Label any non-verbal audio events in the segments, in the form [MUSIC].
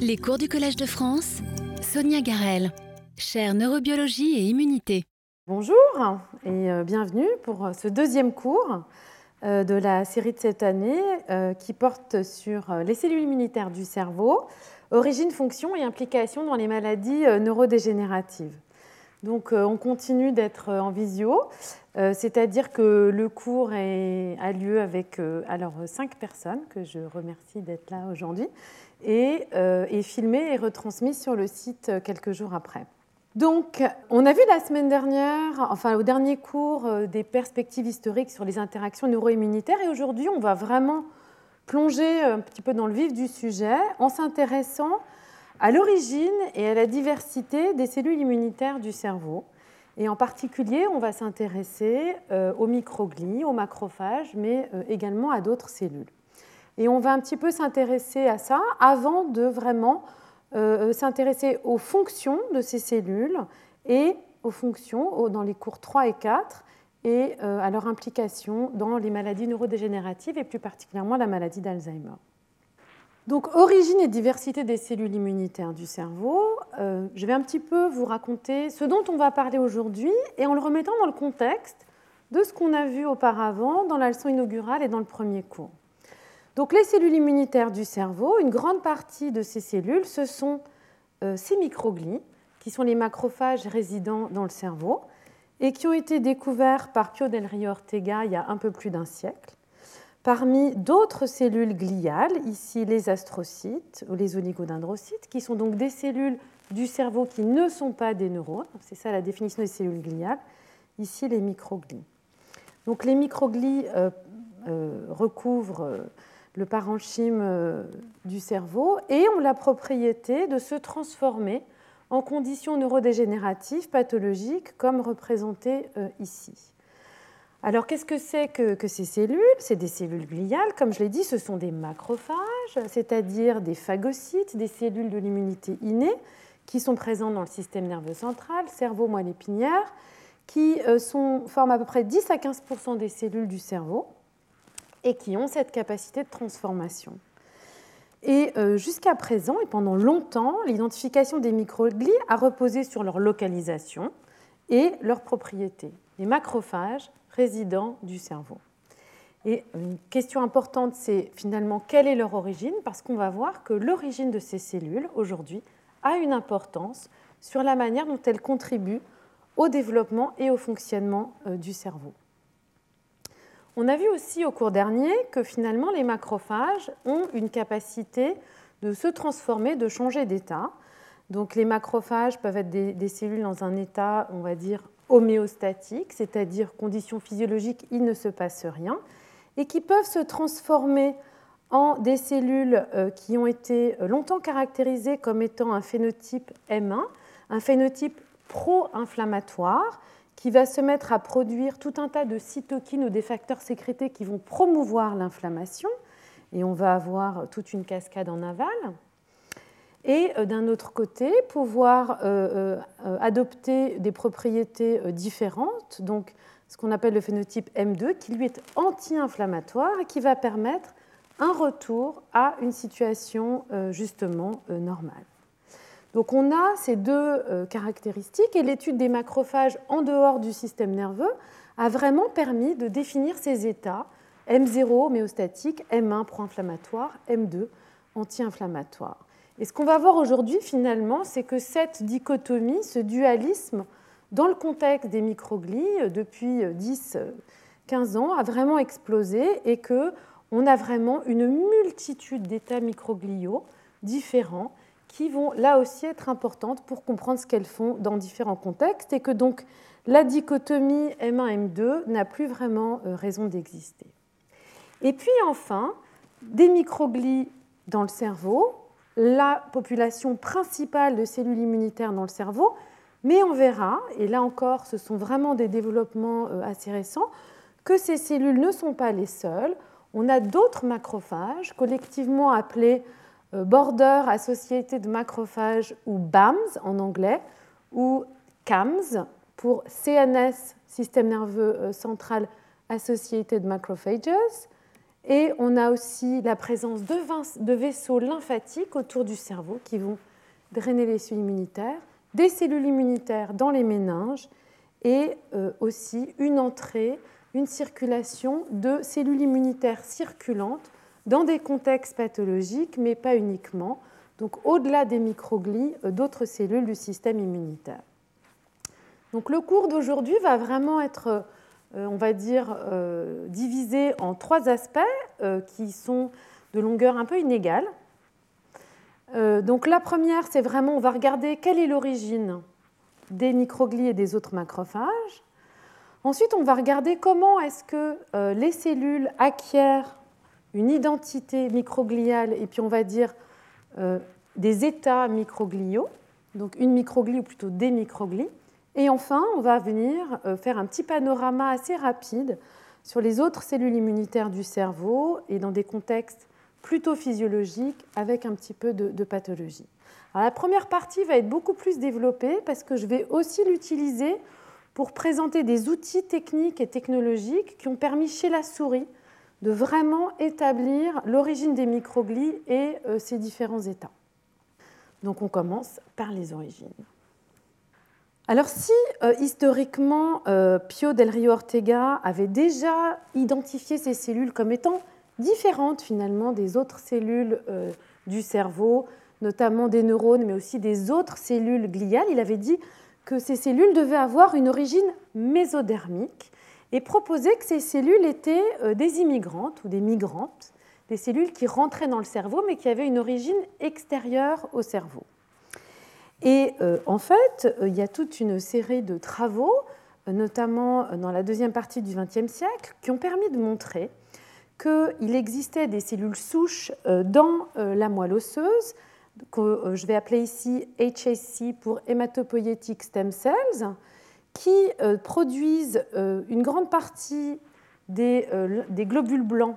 Les cours du Collège de France, Sonia Garel, chaire neurobiologie et immunité. Bonjour et euh, bienvenue pour euh, ce deuxième cours euh, de la série de cette année qui porte sur les cellules immunitaires du cerveau, origine, fonction et implication dans les maladies neurodégénératives. Donc on continue d'être en visio, c'est-à-dire que le cours a lieu avec alors cinq personnes que je remercie d'être là aujourd'hui et euh, est filmé et retransmis sur le site euh, quelques jours après. Donc, on a vu la semaine dernière, enfin au dernier cours, euh, des perspectives historiques sur les interactions neuroimmunitaires et aujourd'hui, on va vraiment plonger un petit peu dans le vif du sujet en s'intéressant à l'origine et à la diversité des cellules immunitaires du cerveau. Et en particulier, on va s'intéresser aux microglies, aux macrophages, mais également à d'autres cellules. Et on va un petit peu s'intéresser à ça avant de vraiment euh, s'intéresser aux fonctions de ces cellules et aux fonctions dans les cours 3 et 4 et euh, à leur implication dans les maladies neurodégénératives et plus particulièrement la maladie d'Alzheimer. Donc, origine et diversité des cellules immunitaires du cerveau. Euh, je vais un petit peu vous raconter ce dont on va parler aujourd'hui et en le remettant dans le contexte de ce qu'on a vu auparavant dans la leçon inaugurale et dans le premier cours. Donc les cellules immunitaires du cerveau, une grande partie de ces cellules, ce sont euh, ces microglies, qui sont les macrophages résidents dans le cerveau, et qui ont été découverts par Pio del Rio Ortega il y a un peu plus d'un siècle, parmi d'autres cellules gliales, ici les astrocytes ou les oligodendrocytes, qui sont donc des cellules du cerveau qui ne sont pas des neurones, c'est ça la définition des cellules gliales, ici les microglies. Donc les microglies euh, euh, recouvrent le parenchyme euh, du cerveau, et ont la propriété de se transformer en conditions neurodégénératives pathologiques comme représentées euh, ici. Alors qu'est-ce que c'est que, ces cellules? C'est des cellules gliales, comme je l'ai dit, ce sont des macrophages, c'est-à-dire des phagocytes, des cellules de l'immunité innée qui sont présentes dans le système nerveux central, cerveau, moelle épinière, qui euh, forment à peu près 10 à 15% des cellules du cerveau et qui ont cette capacité de transformation. Et euh, jusqu'à présent, et pendant longtemps, l'identification des microglies a reposé sur leur localisation et leurs propriétés, les macrophages résidents du cerveau. Et une question importante, c'est finalement quelle est leur origine, parce qu'on va voir que l'origine de ces cellules, aujourd'hui, a une importance sur la manière dont elles contribuent au développement et au fonctionnement euh, du cerveau. On a vu aussi au cours dernier que finalement les macrophages ont une capacité de se transformer, de changer d'état. Donc les macrophages peuvent être des, cellules dans un état, on va dire, homéostatique, c'est-à-dire conditions physiologiques, il ne se passe rien, et qui peuvent se transformer en des cellules euh, qui ont été longtemps caractérisées comme étant un phénotype M1, un phénotype pro-inflammatoire, qui va se mettre à produire tout un tas de cytokines ou des facteurs sécrétés qui vont promouvoir l'inflammation, et on va avoir toute une cascade en aval. Et euh, d'un autre côté, pouvoir euh, euh, adopter des propriétés différentes, donc ce qu'on appelle le phénotype M2, qui lui est anti-inflammatoire et qui va permettre un retour à une situation justement normale. Donc on a ces deux euh, caractéristiques et l'étude des macrophages en dehors du système nerveux a vraiment permis de définir ces états M0 homéostatique, M1 pro-inflammatoire, M2 anti-inflammatoire. Et ce qu'on va voir aujourd'hui finalement, c'est que cette dichotomie, ce dualisme, dans le contexte des microglies euh, depuis 10-15 euh, ans, a vraiment explosé et que on a vraiment une multitude d'états microgliaux différents qui vont là aussi être importantes pour comprendre ce qu'elles font dans différents contextes et que donc la dichotomie M1-M2 n'a plus vraiment euh, raison d'exister. Et puis enfin, des microglies dans le cerveau, la population principale de cellules immunitaires dans le cerveau, mais on verra, et là encore ce sont vraiment des développements euh, assez récents, que ces cellules ne sont pas les seules. On a d'autres macrophages, collectivement appelés euh, border associated macrophages ou BAMS en anglais, ou CAMS pour CNS, système nerveux euh, central associated macrophages, Et on a aussi la présence de, vaisseaux lymphatiques autour du cerveau qui vont drainer les cellules immunitaires, des cellules immunitaires dans les méninges et euh, aussi une entrée, une circulation de cellules immunitaires circulantes dans des contextes pathologiques, mais pas uniquement, donc au-delà des microglies, euh, d'autres cellules du système immunitaire. Donc le cours d'aujourd'hui va vraiment être, euh, on va dire, divisé en trois aspects qui sont de longueur un peu inégale. donc la première, c'est vraiment, on va regarder quelle est l'origine des microglies et des autres macrophages. Ensuite, on va regarder comment est-ce que euh, les cellules acquièrent une identité microgliale et puis on va dire euh, des états microgliaux, donc une microglie ou plutôt des microglies. Et enfin, on va venir euh, faire un petit panorama assez rapide sur les autres cellules immunitaires du cerveau et dans des contextes plutôt physiologiques avec un petit peu de pathologie la première partie va être beaucoup plus développée parce que je vais aussi l'utiliser pour présenter des outils techniques et technologiques qui ont permis chez la souris de vraiment établir l'origine des microglies et euh, ses différents états. Donc on commence par les origines. Alors si euh, historiquement euh, Pio del Rio Ortega avait déjà identifié ces cellules comme étant différentes finalement des autres cellules du cerveau, notamment des neurones, mais aussi des autres cellules gliales, il avait dit que ces cellules devaient avoir une origine mésodermique et proposait que ces cellules étaient euh, des immigrantes ou des migrantes, des cellules qui rentraient dans le cerveau mais qui avaient une origine extérieure au cerveau. Et euh, en fait, euh, il y a toute une série de travaux, notamment dans la deuxième partie du XXe siècle, qui ont permis de montrer qu'il existait des cellules souches dans la moelle osseuse que je vais appeler ici HSC pour hématopoïétique stem cells, qui euh, produisent euh, une grande partie des, globules blancs,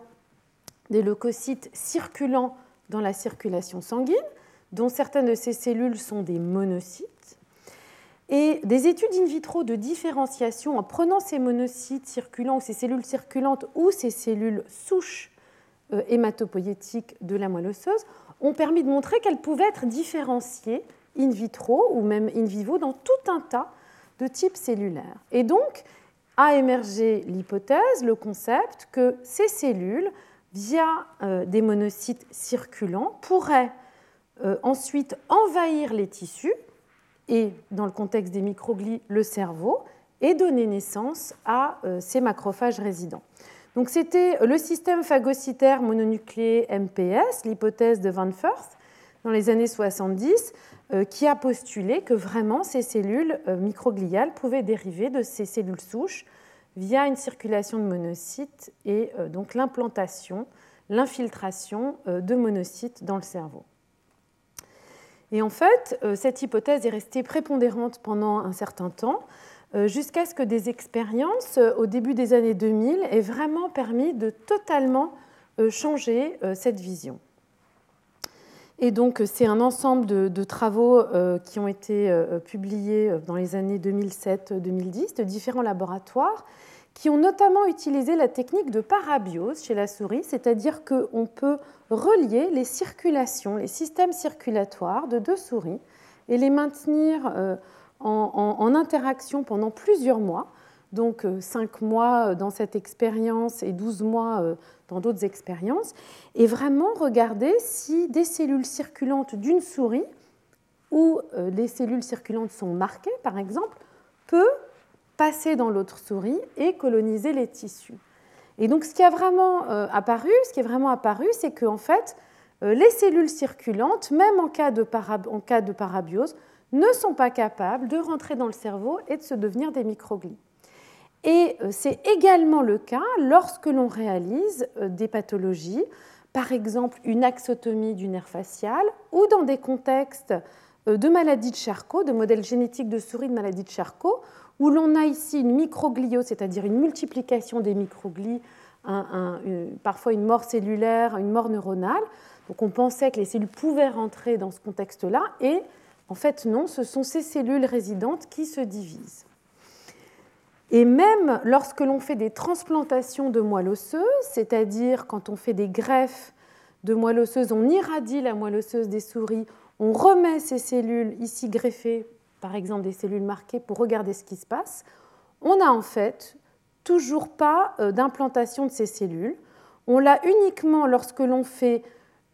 des leucocytes circulant dans la circulation sanguine, dont certaines de ces cellules sont des monocytes. Et des études in vitro de différenciation en prenant ces monocytes circulants ou ces cellules circulantes ou ces cellules souches hématopoïétiques de la moelle osseuse ont permis de montrer qu'elles pouvaient être différenciées in vitro ou même in vivo dans tout un tas de types cellulaires. Et donc a émergé l'hypothèse, le concept que ces cellules, via euh, des monocytes circulants, pourraient euh, ensuite envahir les tissus et, dans le contexte des microglies, le cerveau, et donner naissance à euh, ces macrophages résidents. Donc c'était le système phagocytaire mononucléé MPS, l'hypothèse de Van Firth, dans les années 70, euh, qui a postulé que vraiment ces cellules euh, microgliales pouvaient dériver de ces cellules souches via une circulation de monocytes et euh, donc l'implantation, l'infiltration de monocytes dans le cerveau. Et en fait, cette hypothèse est restée prépondérante pendant un certain temps, euh, jusqu'à ce que des expériences euh, au début des années 2000 aient vraiment permis de totalement euh, changer cette vision. Et donc, c'est un ensemble de, travaux qui ont été publiés dans les années 2007-2010 de différents laboratoires qui ont notamment utilisé la technique de parabiose chez la souris, c'est-à-dire qu'on peut relier les circulations, les systèmes circulatoires de deux souris et les maintenir en, interaction pendant plusieurs mois, donc 5 euh, mois euh, dans cette expérience et 12 mois euh, dans d'autres expériences, et vraiment regarder si des cellules circulantes d'une souris, où les cellules circulantes sont marquées par exemple, peut passer dans l'autre souris et coloniser les tissus. Et donc ce qui a vraiment apparu, ce qui est vraiment apparu, c'est qu'en fait, les cellules circulantes, même en cas de, en cas de parabiose, ne sont pas capables de rentrer dans le cerveau et de se devenir des microglies. Et euh, c'est également le cas lorsque l'on réalise euh, des pathologies, par exemple une axotomie du nerf facial ou dans des contextes euh, de maladie de Charcot, de modèles génétiques de souris de maladie de Charcot, où l'on a ici une microgliose, c'est-à-dire une multiplication des microglies, parfois une mort cellulaire, une mort neuronale. Donc on pensait que les cellules pouvaient rentrer dans ce contexte-là et en fait, non, ce sont ces cellules résidentes qui se divisent. Et même lorsque l'on fait des transplantations de moelle osseuse, c'est-à-dire quand on fait des greffes de moelle osseuse, on irradie la moelle osseuse des souris, on remet ces cellules ici greffées, par exemple des cellules marquées, pour regarder ce qui se passe, on n'a en fait toujours pas euh, d'implantation de ces cellules. On l'a uniquement lorsque l'on fait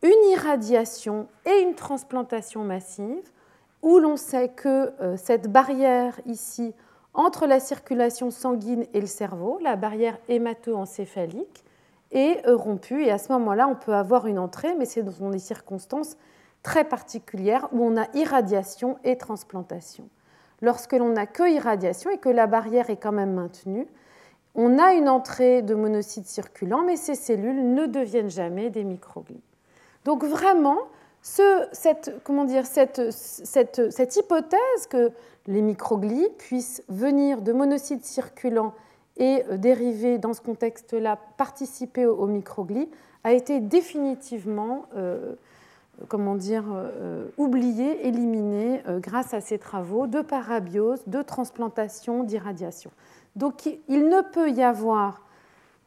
une irradiation et une transplantation massive, où l'on sait que euh, cette barrière ici entre la circulation sanguine et le cerveau, la barrière hémato-encéphalique, est rompue. Et à ce moment-là, on peut avoir une entrée, mais c'est dans des circonstances très particulières où on a irradiation et transplantation. Lorsque l'on n'a que irradiation et que la barrière est quand même maintenue, on a une entrée de monocytes circulants, mais ces cellules ne deviennent jamais des microglies. Donc vraiment, cette, hypothèse que les microglies puissent venir de monocytes circulants et euh, dériver dans ce contexte-là, participer aux, microglies, a été définitivement euh, comment dire, euh, oubliée, éliminée grâce à ces travaux de parabiose, de transplantation, d'irradiation. Donc il ne peut y avoir,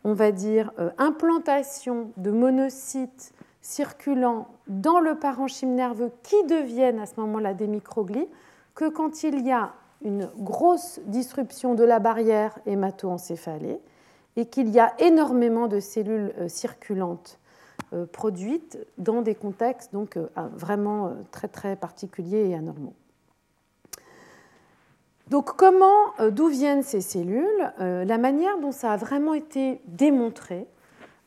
on va dire, implantation de monocytes circulants dans le parenchyme nerveux qui deviennent à ce moment-là des microglies que quand il y a une grosse disruption de la barrière hémato-encéphalée et qu'il y a énormément de cellules euh, circulantes euh, produites dans des contextes donc euh, vraiment très très particuliers et anormaux. Donc comment, d'où viennent ces cellules? La manière dont ça a vraiment été démontré,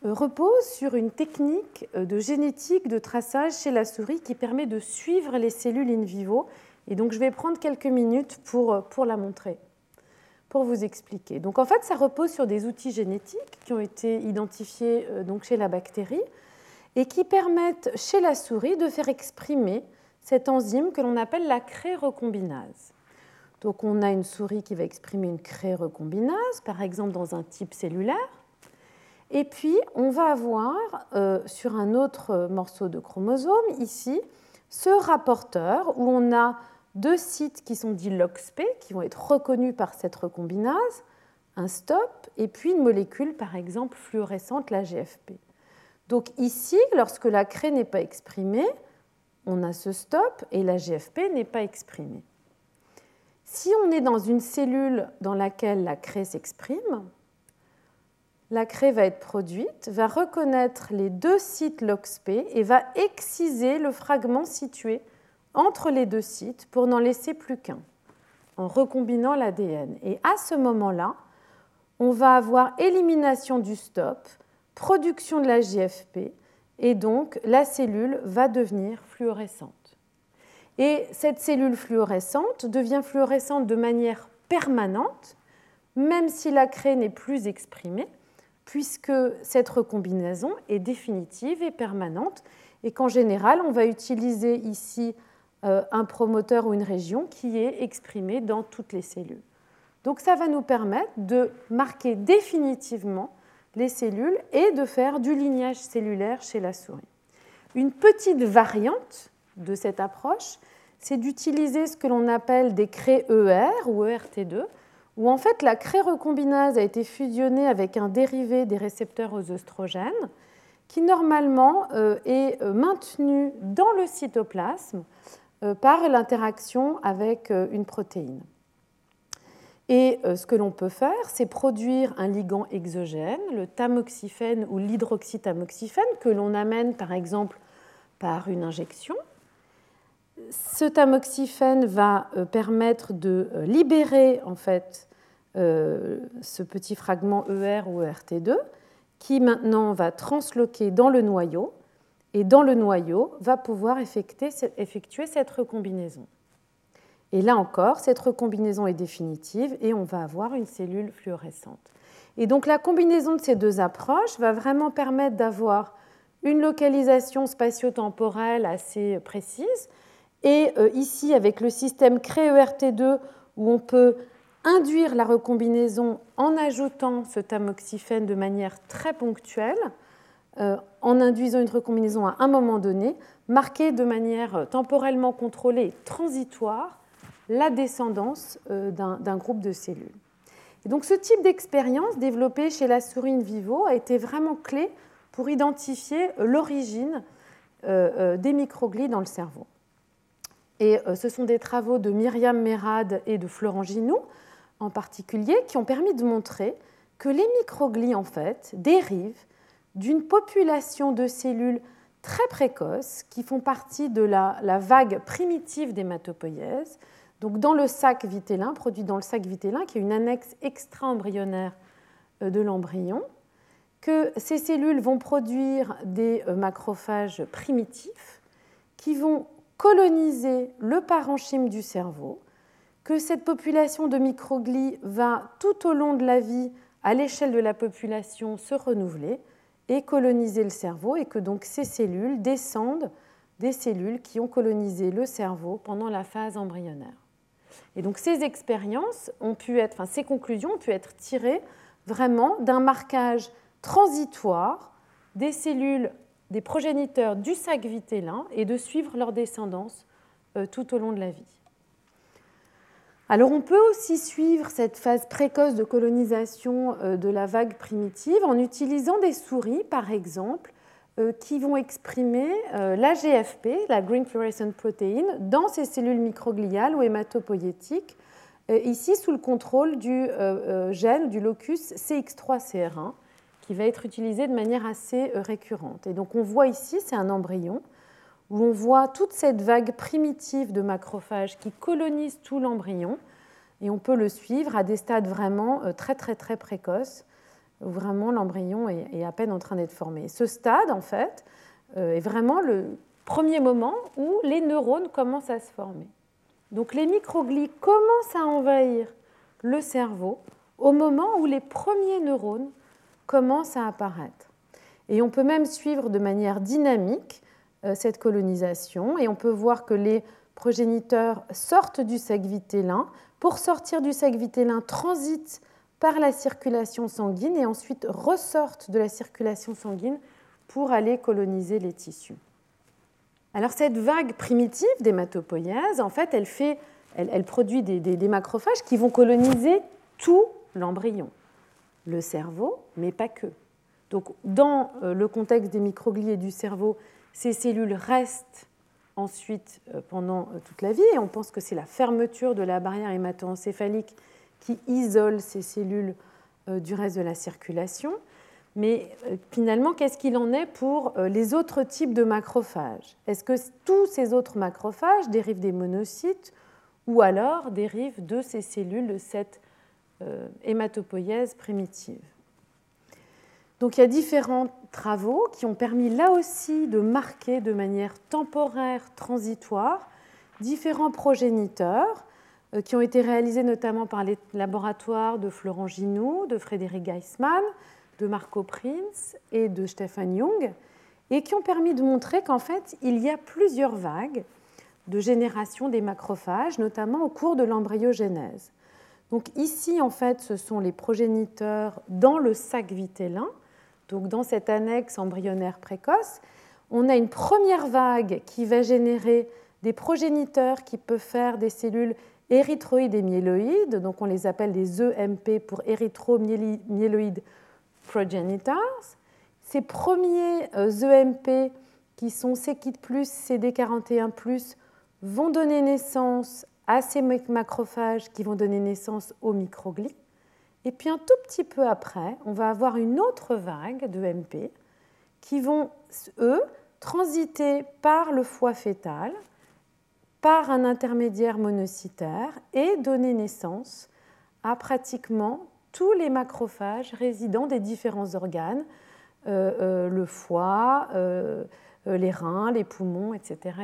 repose sur une technique euh, de génétique de traçage chez la souris qui permet de suivre les cellules in vivo. Et donc je vais prendre quelques minutes pour, euh, pour la montrer, pour vous expliquer. Donc en fait, ça repose sur des outils génétiques qui ont été identifiés donc chez la bactérie et qui permettent chez la souris de faire exprimer cette enzyme que l'on appelle la cré-recombinase. Donc on a une souris qui va exprimer une cré-recombinase, par exemple dans un type cellulaire. Et puis, on va avoir euh, sur un autre morceau de chromosome, ici, ce rapporteur où on a deux sites qui sont dits LOXP, qui vont être reconnus par cette recombinase, un stop, et puis une molécule, par exemple, fluorescente, la GFP. Donc ici, lorsque la crée n'est pas exprimée, on a ce stop et la GFP n'est pas exprimée. Si on est dans une cellule dans laquelle la crée s'exprime, la craie va être produite, va reconnaître les deux sites LOXP et va exciser le fragment situé entre les deux sites pour n'en laisser plus qu'un, en recombinant l'ADN. Et à ce moment-là, on va avoir élimination du stop, production de la GFP, et donc la cellule va devenir fluorescente. Et cette cellule fluorescente devient fluorescente de manière permanente, même si la craie n'est plus exprimée, puisque cette recombinaison est définitive et permanente et qu'en général, on va utiliser ici euh, un promoteur ou une région qui est exprimée dans toutes les cellules. Donc ça va nous permettre de marquer définitivement les cellules et de faire du lignage cellulaire chez la souris. Une petite variante de cette approche, c'est d'utiliser ce que l'on appelle des cré ER ou ERT2, où en fait la cré-recombinase a été fusionnée avec un dérivé des récepteurs aux œstrogènes qui normalement euh, est euh, maintenu dans le cytoplasme euh, par l'interaction avec une protéine. Et ce que l'on peut faire, c'est produire un ligand exogène, le tamoxifène ou l'hydroxytamoxifène, que l'on amène par exemple par une injection. Ce tamoxifène va permettre de libérer en fait euh, ce petit fragment ER ou ERT2 qui maintenant va transloquer dans le noyau et dans le noyau va pouvoir effectuer, cette recombinaison. Et là encore, cette recombinaison est définitive et on va avoir une cellule fluorescente. Et donc la combinaison de ces deux approches va vraiment permettre d'avoir une localisation spatio-temporelle assez précise. Et euh, ici, avec le système CRE-ERT2, où on peut induire la recombinaison en ajoutant ce tamoxifène de manière très ponctuelle, euh, en induisant une recombinaison à un moment donné, marquer de manière temporellement contrôlée transitoire la descendance euh, d'un groupe de cellules. Donc ce type d'expérience développée chez la souris in vivo a été vraiment clé pour identifier l'origine des microglies dans le cerveau. Et ce sont des travaux de Myriam Merad et de Florent Ginoux en particulier qui ont permis de montrer que les microglies en fait dérivent d'une population de cellules très précoces qui font partie de la, vague primitive d'hématopoïèse, donc dans le sac vitellin, produit dans le sac vitellin, qui est une annexe extra-embryonnaire euh, de l'embryon, que ces cellules vont produire des euh, macrophages primitifs qui vont coloniser le parenchyme du cerveau, que cette population de microglies va tout au long de la vie, à l'échelle de la population, se renouveler, et coloniser le cerveau et que donc ces cellules descendent des cellules qui ont colonisé le cerveau pendant la phase embryonnaire. Et donc ces expériences ont pu être, enfin ces conclusions ont pu être tirées vraiment d'un marquage transitoire des cellules des progéniteurs du sac vitellin et de suivre leur descendance euh, tout au long de la vie. Alors on peut aussi suivre cette phase précoce de colonisation euh, de la vague primitive en utilisant des souris, par exemple, euh, qui vont exprimer la GFP, la Green Fluorescent Protein, dans ces cellules microgliales ou hématopoïétiques, ici sous le contrôle du gène du locus CX3CR1, qui va être utilisé de manière assez récurrente. Et donc on voit ici, c'est un embryon, où on voit toute cette vague primitive de macrophages qui colonisent tout l'embryon, et on peut le suivre à des stades vraiment euh, très très très précoces, où vraiment l'embryon est à peine en train d'être formé. Ce stade, en fait, euh, est vraiment le premier moment où les neurones commencent à se former. Donc les microglies commencent à envahir le cerveau au moment où les premiers neurones commencent à apparaître. Et on peut même suivre de manière dynamique euh, cette colonisation. Et on peut voir que les progéniteurs sortent du sac vitellin. Pour sortir du sac vitellin, transitent par la circulation sanguine et ensuite ressortent de la circulation sanguine pour aller coloniser les tissus. Alors cette vague primitive d'hématopoïèse, en fait, elle, fait, elle, produit des, des, macrophages qui vont coloniser tout l'embryon, le cerveau, mais pas que. Donc dans euh, le contexte des microglies du cerveau, ces cellules restent ensuite euh, pendant euh, toute la vie et on pense que c'est la fermeture de la barrière hémato-encéphalique qui isole ces cellules du reste de la circulation. Mais finalement, qu'est-ce qu'il en est pour les autres types de macrophages? Est-ce que tous ces autres macrophages dérivent des monocytes ou alors dérivent de ces cellules de cette hématopoïèse primitive donc il y a différents travaux qui ont permis là aussi de marquer de manière temporaire, transitoire, différents progéniteurs euh, qui ont été réalisés notamment par les laboratoires de Florent Ginoux, de Frédéric Geismann, de Marco Prinz et de Stefan Jung, et qui ont permis de montrer qu'en fait, il y a plusieurs vagues de génération des macrophages, notamment au cours de l'embryogénèse. Donc ici, en fait, ce sont les progéniteurs dans le sac vitellin, donc dans cette annexe embryonnaire précoce, on a une première vague qui va générer des progéniteurs qui peuvent faire des cellules érythroïdes et myéloïdes, donc on les appelle des EMP pour érythro-myéloïdes progenitors. Ces premiers EMP euh, e qui sont CKIT+, CD41+, vont donner naissance à ces macrophages qui vont donner naissance aux microglies. Et puis un tout petit peu après, on va avoir une autre vague de MP qui vont, eux, transiter par le foie fœtal, par un intermédiaire monocytaire et donner naissance à pratiquement tous les macrophages résidant des différents organes, euh, euh, le foie, euh, les reins, les poumons, etc.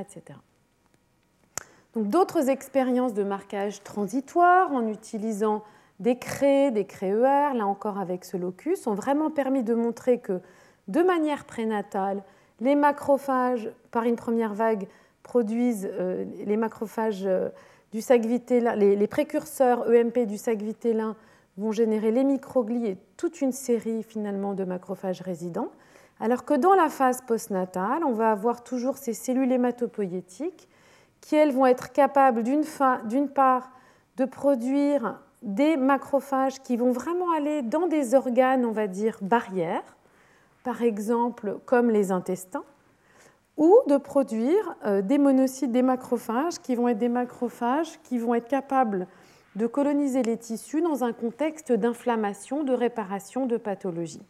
D'autres expériences de marquage transitoire en utilisant des craies, des créeurs, là encore avec ce locus, ont vraiment permis de montrer que de manière prénatale, les macrophages, par une première vague, produisent euh, les macrophages euh, du sac vitellin, les, précurseurs EMP du sac vitellin vont générer les microglies et toute une série finalement de macrophages résidents, alors que dans la phase postnatale, on va avoir toujours ces cellules hématopoïétiques qui, elles, vont être capables d'une part de produire des macrophages qui vont vraiment aller dans des organes, on va dire, barrières, par exemple comme les intestins, ou de produire euh, des monocytes, des macrophages, qui vont être des macrophages qui vont être capables de coloniser les tissus dans un contexte d'inflammation, de réparation, de pathologie.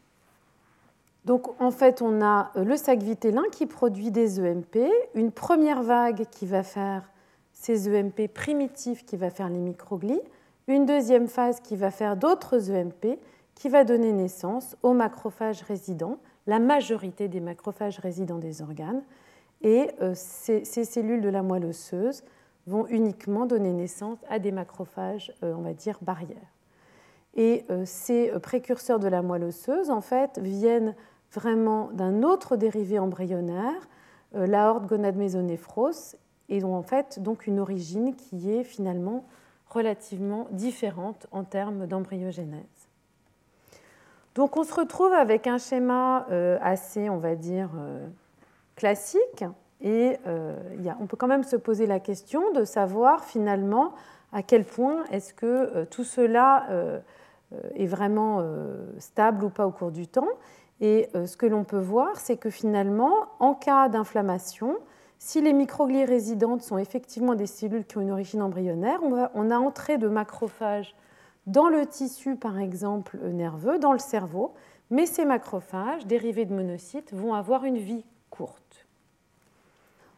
Donc en fait, on a euh, le sac vitellin qui produit des EMP, une première vague qui va faire ces EMP primitifs qui va faire les microglies, une deuxième phase qui va faire d'autres EMP qui va donner naissance aux macrophages résidents, la majorité des macrophages résidents des organes, et euh, ces, cellules de la moelle osseuse vont uniquement donner naissance à des macrophages, euh, on va dire, barrières. Et ces précurseurs de la moelle osseuse, en fait, viennent vraiment d'un autre dérivé embryonnaire, euh, l'aorte gonade mésonéphros, et ont en fait donc une origine qui est finalement relativement différente en termes d'embryogénèse. Donc on se retrouve avec un schéma euh, assez, on va dire, euh, classique, et on peut quand même se poser la question de savoir finalement à quel point est-ce que tout cela est vraiment stable ou pas au cours du temps. Et euh, ce que l'on peut voir, c'est que finalement, en cas d'inflammation, si les microglies résidentes sont effectivement des cellules qui ont une origine embryonnaire, on, a entrée de macrophages dans le tissu, par exemple, nerveux, dans le cerveau, mais ces macrophages, dérivés de monocytes, vont avoir une vie courte.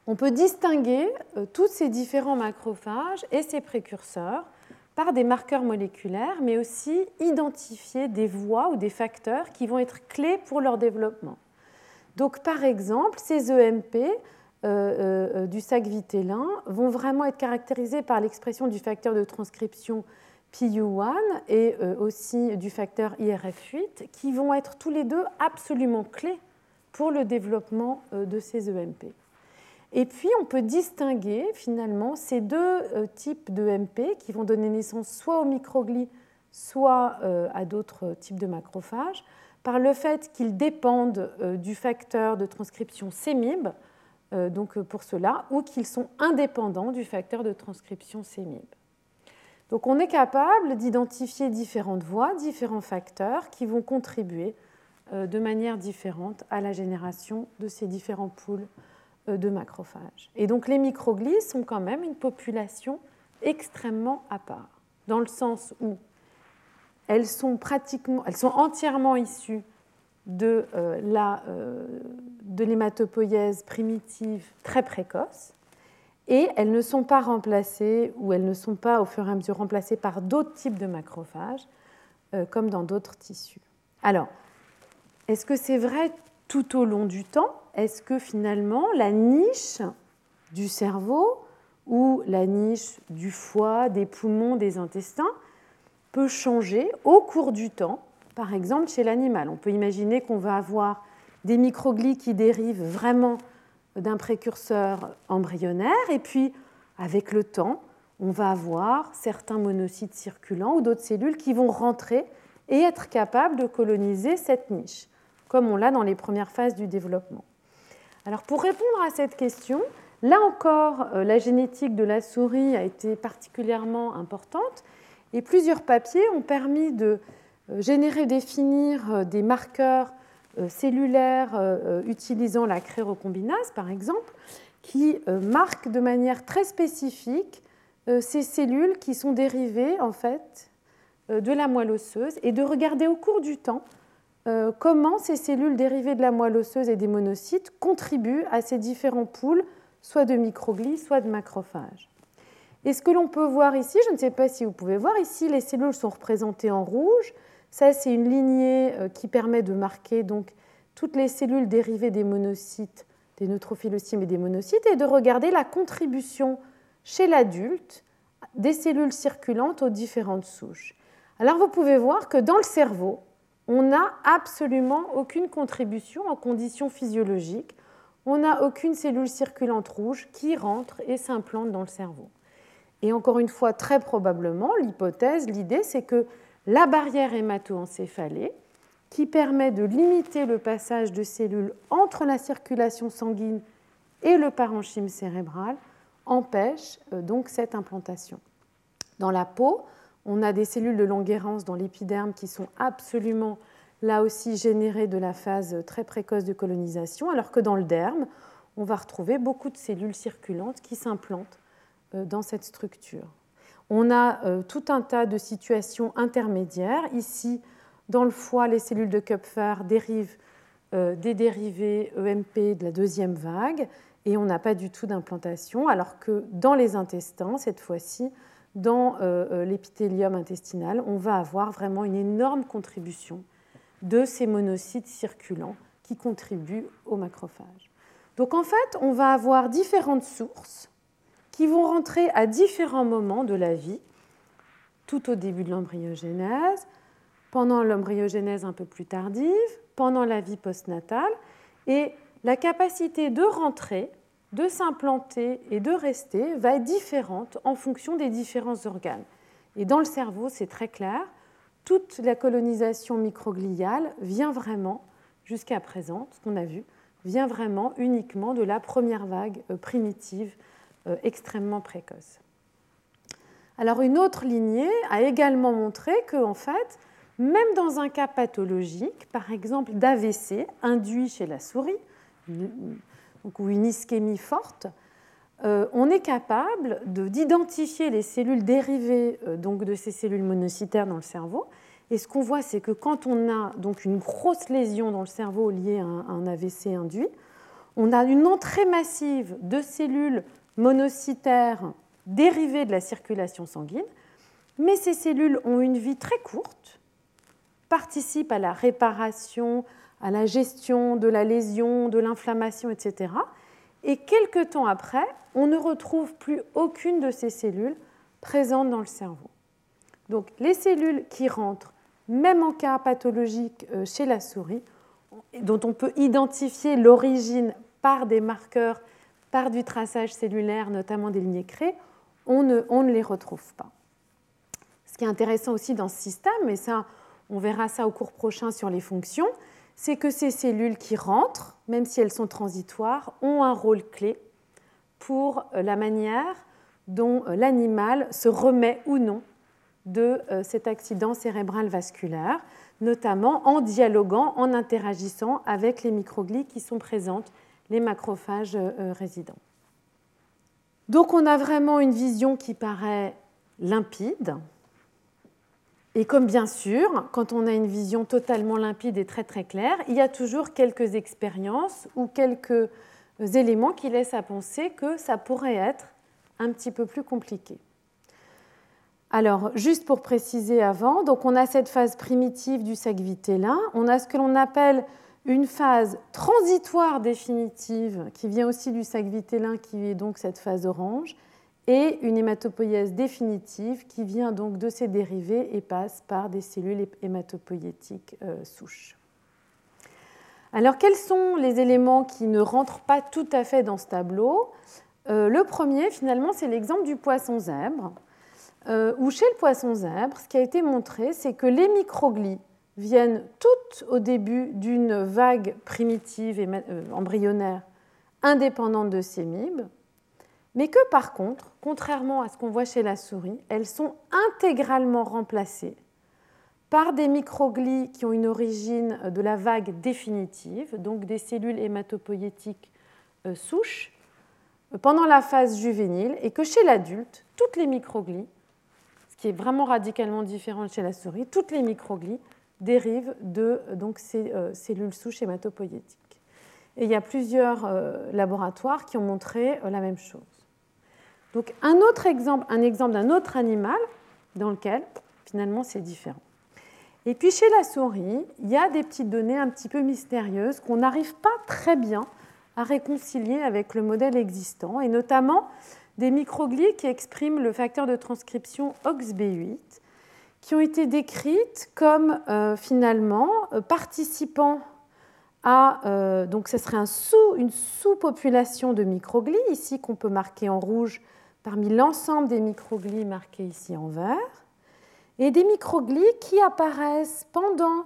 On peut distinguer euh, tous ces différents macrophages et ces précurseurs par des marqueurs moléculaires, mais aussi identifier des voies ou des facteurs qui vont être clés pour leur développement. Donc, par exemple, ces EMP euh, euh, du sac vitellin vont vraiment être caractérisés par l'expression du facteur de transcription PU1 et euh, aussi du facteur IRF8, qui vont être tous les deux absolument clés pour le développement de ces EMP. Et puis, on peut distinguer finalement ces deux euh, types de MP qui vont donner naissance soit aux microglies, soit euh, à d'autres types de macrophages, par le fait qu'ils dépendent euh, du facteur de transcription CEMIB, donc pour cela, ou qu'ils sont indépendants du facteur de transcription CEMIB. Donc on est capable d'identifier différentes voies, différents facteurs qui vont contribuer de manière différente à la génération de ces différents poules de macrophages. Et donc les microglies sont quand même une population extrêmement à part, dans le sens où elles sont, pratiquement, elles sont entièrement issues de, euh, euh, de l'hématopoïèse primitive très précoce, et elles ne sont pas remplacées ou elles ne sont pas au fur et à mesure remplacées par d'autres types de macrophages, comme dans d'autres tissus. Alors, est-ce que c'est vrai tout au long du temps est-ce que finalement la niche du cerveau ou la niche du foie, des poumons, des intestins peut changer au cours du temps, par exemple chez l'animal? On peut imaginer qu'on va avoir des microglies qui dérivent vraiment d'un précurseur embryonnaire et puis avec le temps, on va avoir certains monocytes circulants ou d'autres cellules qui vont rentrer et être capables de coloniser cette niche, comme on l'a dans les premières phases du développement. Alors pour répondre à cette question, là encore, euh, la génétique de la souris a été particulièrement importante et plusieurs papiers ont permis de euh, générer, définir euh, des marqueurs cellulaires utilisant la crérocombinase, par exemple, qui marquent de manière très spécifique ces cellules qui sont dérivées en fait de la moelle osseuse et de regarder au cours du temps euh, comment ces cellules dérivées de la moelle osseuse et des monocytes contribuent à ces différents poules, soit de microglies, soit de macrophages. Et ce que l'on peut voir ici, je ne sais pas si vous pouvez voir ici, les cellules sont représentées en rouge. Ça, c'est une lignée euh, qui permet de marquer donc toutes les cellules dérivées des monocytes, des neutrophiles et des monocytes, et de regarder la contribution chez l'adulte des cellules circulantes aux différentes souches. Alors vous pouvez voir que dans le cerveau, on n'a absolument aucune contribution en conditions physiologiques. On n'a aucune cellule circulante rouge qui rentre et s'implante dans le cerveau. Et encore une fois, très probablement, l'hypothèse, l'idée, c'est que la barrière hémato-encéphalée, qui permet de limiter le passage de cellules entre la circulation sanguine et le parenchyme cérébral, empêche euh, donc cette implantation. Dans la peau, On a des cellules de Langerhans dans l'épiderme qui sont absolument là aussi générées de la phase très précoce de colonisation, alors que dans le derme, on va retrouver beaucoup de cellules circulantes qui s'implantent euh, dans cette structure. On a euh, tout un tas de situations intermédiaires. Ici, dans le foie, les cellules de Kupfer dérivent euh, des dérivés EMP de la deuxième vague et on n'a pas du tout d'implantation, alors que dans les intestins, cette fois-ci, dans l'épithélium intestinal, on va avoir vraiment une énorme contribution de ces monocytes circulants qui contribuent au macrophage. Donc en fait, on va avoir différentes sources qui vont rentrer à différents moments de la vie, tout au début de l'embryogénèse, pendant l'embryogénèse un peu plus tardive, pendant la vie postnatale, et la capacité de rentrer, de s'implanter et de rester va être différente en fonction des différents organes. Et dans le cerveau, c'est très clair, toute la colonisation microgliale vient vraiment, jusqu'à présent, ce qu'on a vu, vient vraiment uniquement de la première vague euh, primitive euh, extrêmement précoce. Alors une autre lignée a également montré que en fait, même dans un cas pathologique, par exemple d'AVC induit chez la souris, ou une ischémie forte, euh, on est capable d'identifier les cellules dérivées donc de ces cellules monocytaires dans le cerveau. Et ce qu'on voit, c'est que quand on a donc une grosse lésion dans le cerveau liée à un AVC induit, on a une entrée massive de cellules monocytaires dérivées de la circulation sanguine, mais ces cellules ont une vie très courte, participent à la réparation, à la gestion de la lésion, de l'inflammation, etc. Et quelques temps après, on ne retrouve plus aucune de ces cellules présentes dans le cerveau. Donc les cellules qui rentrent même en cas pathologique euh, chez la souris, dont on peut identifier l'origine par des marqueurs, par du traçage cellulaire, notamment des lignées créées, on ne, on ne les retrouve pas. Ce qui est intéressant aussi dans ce système, et ça, on verra ça au cours prochain sur les fonctions, c'est que ces cellules qui rentrent, même si elles sont transitoires, ont un rôle clé pour euh, la manière dont euh, l'animal se remet ou non de euh, cet accident cérébral vasculaire, notamment en dialoguant, en interagissant avec les microglies qui sont présentes, les macrophages résidents. Donc on a vraiment une vision qui paraît limpide. Et comme bien sûr, quand on a une vision totalement limpide et très très claire, il y a toujours quelques expériences ou quelques éléments qui laissent à penser que ça pourrait être un petit peu plus compliqué. Alors, juste pour préciser avant, donc on a cette phase primitive du sac vitellin, on a ce que l'on appelle une phase transitoire définitive qui vient aussi du sac vitellin, qui est donc cette phase orange, et une hématopoïèse définitive qui vient donc de ces dérivés et passe par des cellules hématopoïétiques euh, souches. Alors, quels sont les éléments qui ne rentrent pas tout à fait dans ce tableau? Euh, Le premier, finalement, c'est l'exemple du poisson zèbre. Euh, où chez le poisson zèbre, ce qui a été montré, c'est que les microglies viennent toutes au début d'une vague primitive embryonnaire indépendante de ces mibes, mais que par contre, contrairement à ce qu'on voit chez la souris, elles sont intégralement remplacées par des microglies qui ont une origine de la vague définitive, donc des cellules hématopoïétiques euh, souches, pendant la phase juvénile, et que chez l'adulte, toutes les microglies qui est vraiment radicalement différente chez la souris, toutes les microglies dérivent de donc, ces euh, cellules souches hématopoïétiques. Et il y a plusieurs euh, laboratoires qui ont montré euh, la même chose. Donc un autre exemple, un exemple d'un autre animal dans lequel finalement c'est différent. Et puis chez la souris, il y a des petites données un petit peu mystérieuses qu'on n'arrive pas très bien à réconcilier avec le modèle existant, et notamment des microglies qui expriment le facteur de transcription OXB8, qui ont été décrites comme euh, finalement euh, participant à, euh, donc ce serait une sous-population de microglies, ici qu'on peut marquer en rouge parmi l'ensemble des microglies marquées ici en vert, et des microglies qui apparaissent pendant,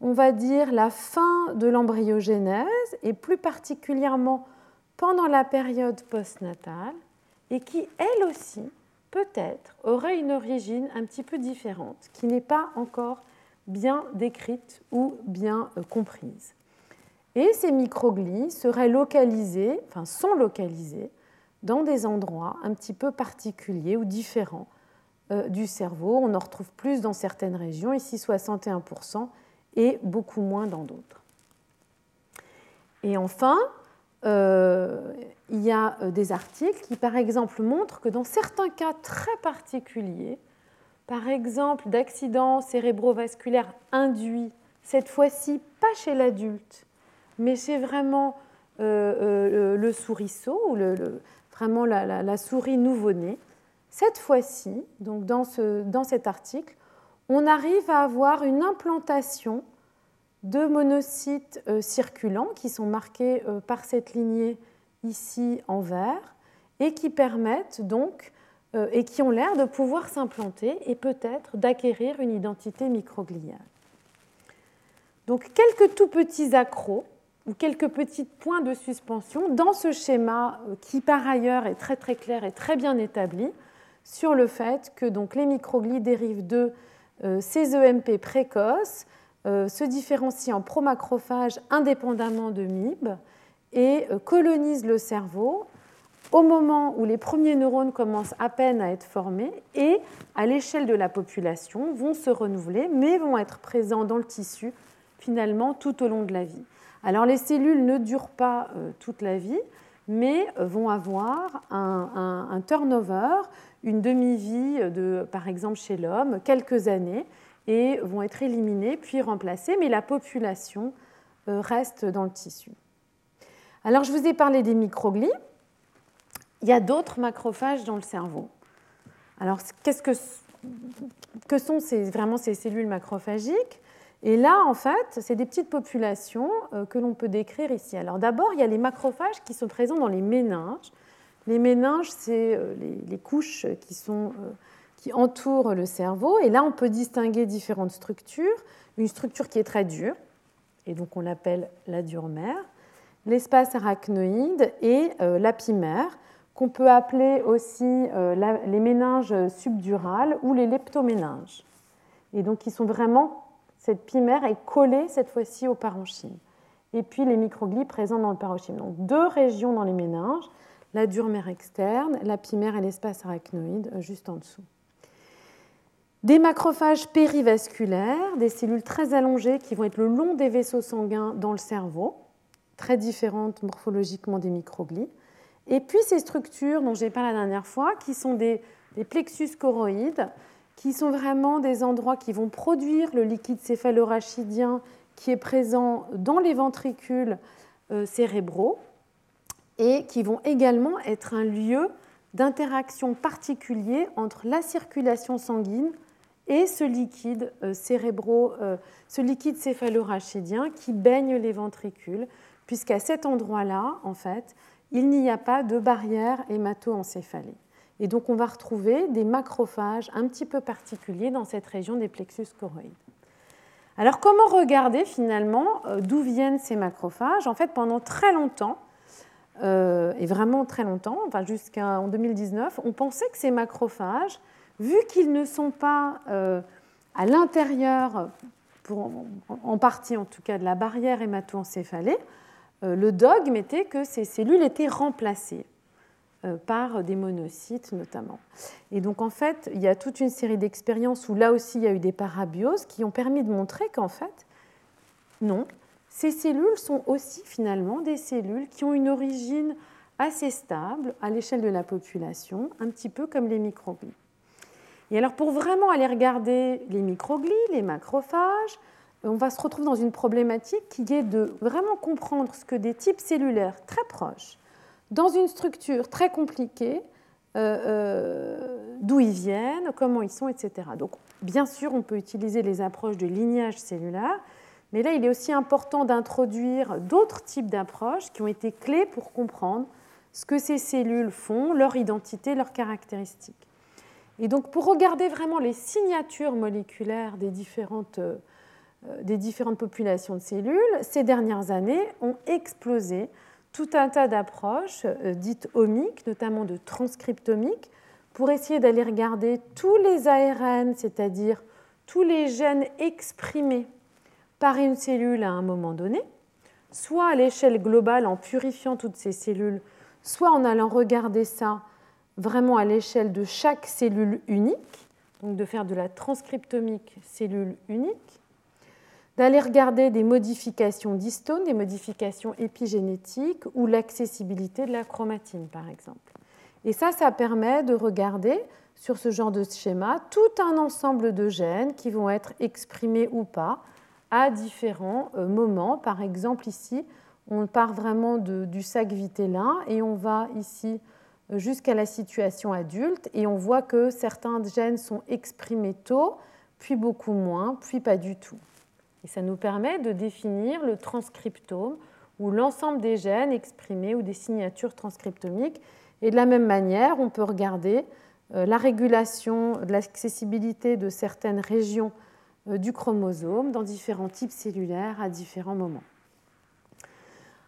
on va dire, la fin de l'embryogénèse, et plus particulièrement pendant la période postnatale, et qui, elles aussi, peut-être, auraient une origine un petit peu différente, qui n'est pas encore bien décrite ou bien euh, comprise. Et ces microglies seraient localisés, enfin sont localisés, dans des endroits un petit peu particuliers ou différents euh, du cerveau. On en retrouve plus dans certaines régions, ici 61%, et beaucoup moins dans d'autres. Et enfin, euh, il y a euh, des articles qui, par exemple, montrent que dans certains cas très particuliers, par exemple d'accidents cérébrovasculaires induits, cette fois-ci pas chez l'adulte, mais chez vraiment le souriceau ou vraiment la, souris nouveau-née, cette fois-ci, donc dans, cet article, on arrive à avoir une implantation deux monocytes euh, circulants qui sont marqués euh, par cette lignée ici en vert et qui permettent donc euh, et qui ont l'air de pouvoir s'implanter et peut-être d'acquérir une identité microgliale. Donc quelques tout petits accros ou quelques petits points de suspension dans ce schéma qui par ailleurs est très très clair et très bien établi sur le fait que donc les microglies dérivent de ces EMP précoces euh, se différencie en promacrophages indépendamment de MIB et euh, colonisent le cerveau au moment où les premiers neurones commencent à peine à être formés et, à l'échelle de la population, vont se renouveler, mais vont être présents dans le tissu finalement tout au long de la vie. Alors les cellules ne durent pas euh, toute la vie, mais vont avoir un, turnover, une demi-vie, de, par exemple chez l'homme, quelques années, et vont être éliminés puis remplacés, mais la population euh, reste dans le tissu. Alors je vous ai parlé des microglies. Il y a d'autres macrophages dans le cerveau. Alors que, sont vraiment ces cellules macrophagiques? Et là, en fait, c'est des petites populations euh, que l'on peut décrire ici. Alors d'abord, il y a les macrophages qui sont présents dans les méninges. Les méninges, c'est euh, les, couches qui sont qui entoure le cerveau. Et là, on peut distinguer différentes structures. Une structure qui est très dure, et donc on l'appelle la dure-mère, l'espace arachnoïde et euh, l'apimère, qu'on peut appeler aussi euh, les méninges subdurales ou les leptoméninges. Et donc, qui sont vraiment, cette pimère est collée cette fois-ci au parenchyme. Et puis les microglies présents dans le parenchyme. Donc, deux régions dans les méninges, la dure-mère externe, l'apimère et l'espace arachnoïde euh, juste en dessous. Des macrophages périvasculaires, des cellules très allongées qui vont être le long des vaisseaux sanguins dans le cerveau, très différentes morphologiquement des microglies. Et puis ces structures dont j'ai parlé la dernière fois, qui sont des, plexus choroïdes, qui sont vraiment des endroits qui vont produire le liquide céphalorachidien qui est présent dans les ventricules euh, cérébraux et qui vont également être un lieu d'interaction particulier entre la circulation sanguine et ce liquide euh, cérébro, euh, ce liquide céphalorachidien qui baigne les ventricules, puisqu'à cet endroit-là, en fait, il n'y a pas de barrière hémato-encéphalée. Et donc on va retrouver des macrophages un petit peu particuliers dans cette région des plexus choroïdes. Alors comment regarder finalement euh, d'où viennent ces macrophages? En fait, pendant très longtemps, et vraiment très longtemps, enfin jusqu'en 2019, on pensait que ces macrophages vu qu'ils ne sont pas euh, à l'intérieur, en partie en tout cas, de la barrière hémato-encéphalée, euh, le dogme était que ces cellules étaient remplacées euh, par des monocytes notamment. Et donc en fait, il y a toute une série d'expériences où là aussi il y a eu des parabioses qui ont permis de montrer qu'en fait, non, ces cellules sont aussi finalement des cellules qui ont une origine assez stable à l'échelle de la population, un petit peu comme les microglies. Et alors pour vraiment aller regarder les microglies, les macrophages, on va se retrouver dans une problématique qui est de vraiment comprendre ce que des types cellulaires très proches, dans une structure très compliquée, euh, euh, d'où ils viennent, comment ils sont, etc. Donc bien sûr, on peut utiliser les approches de lignage cellulaire, mais là, il est aussi important d'introduire d'autres types d'approches qui ont été clés pour comprendre ce que ces cellules font, leur identité, leurs caractéristiques. Et donc pour regarder vraiment les signatures moléculaires des différentes, euh, des différentes populations de cellules, ces dernières années ont explosé tout un tas d'approches euh, dites omiques, notamment de transcriptomiques, pour essayer d'aller regarder tous les ARN, c'est-à-dire tous les gènes exprimés par une cellule à un moment donné, soit à l'échelle globale en purifiant toutes ces cellules, soit en allant regarder ça vraiment à l'échelle de chaque cellule unique, donc de faire de la transcriptomique cellule unique, d'aller regarder des modifications d'histones, des modifications épigénétiques ou l'accessibilité de la chromatine, par exemple. Et ça, ça permet de regarder sur ce genre de schéma tout un ensemble de gènes qui vont être exprimés ou pas à différents euh, moments. Par exemple, ici, on part vraiment du sac vitellin et on va ici euh, jusqu'à la situation adulte et on voit que certains gènes sont exprimés tôt, puis beaucoup moins, puis pas du tout. Et ça nous permet de définir le transcriptome ou l'ensemble des gènes exprimés ou des signatures transcriptomiques. Et de la même manière, on peut regarder euh, la régulation de l'accessibilité de certaines régions euh, du chromosome dans différents types cellulaires à différents moments.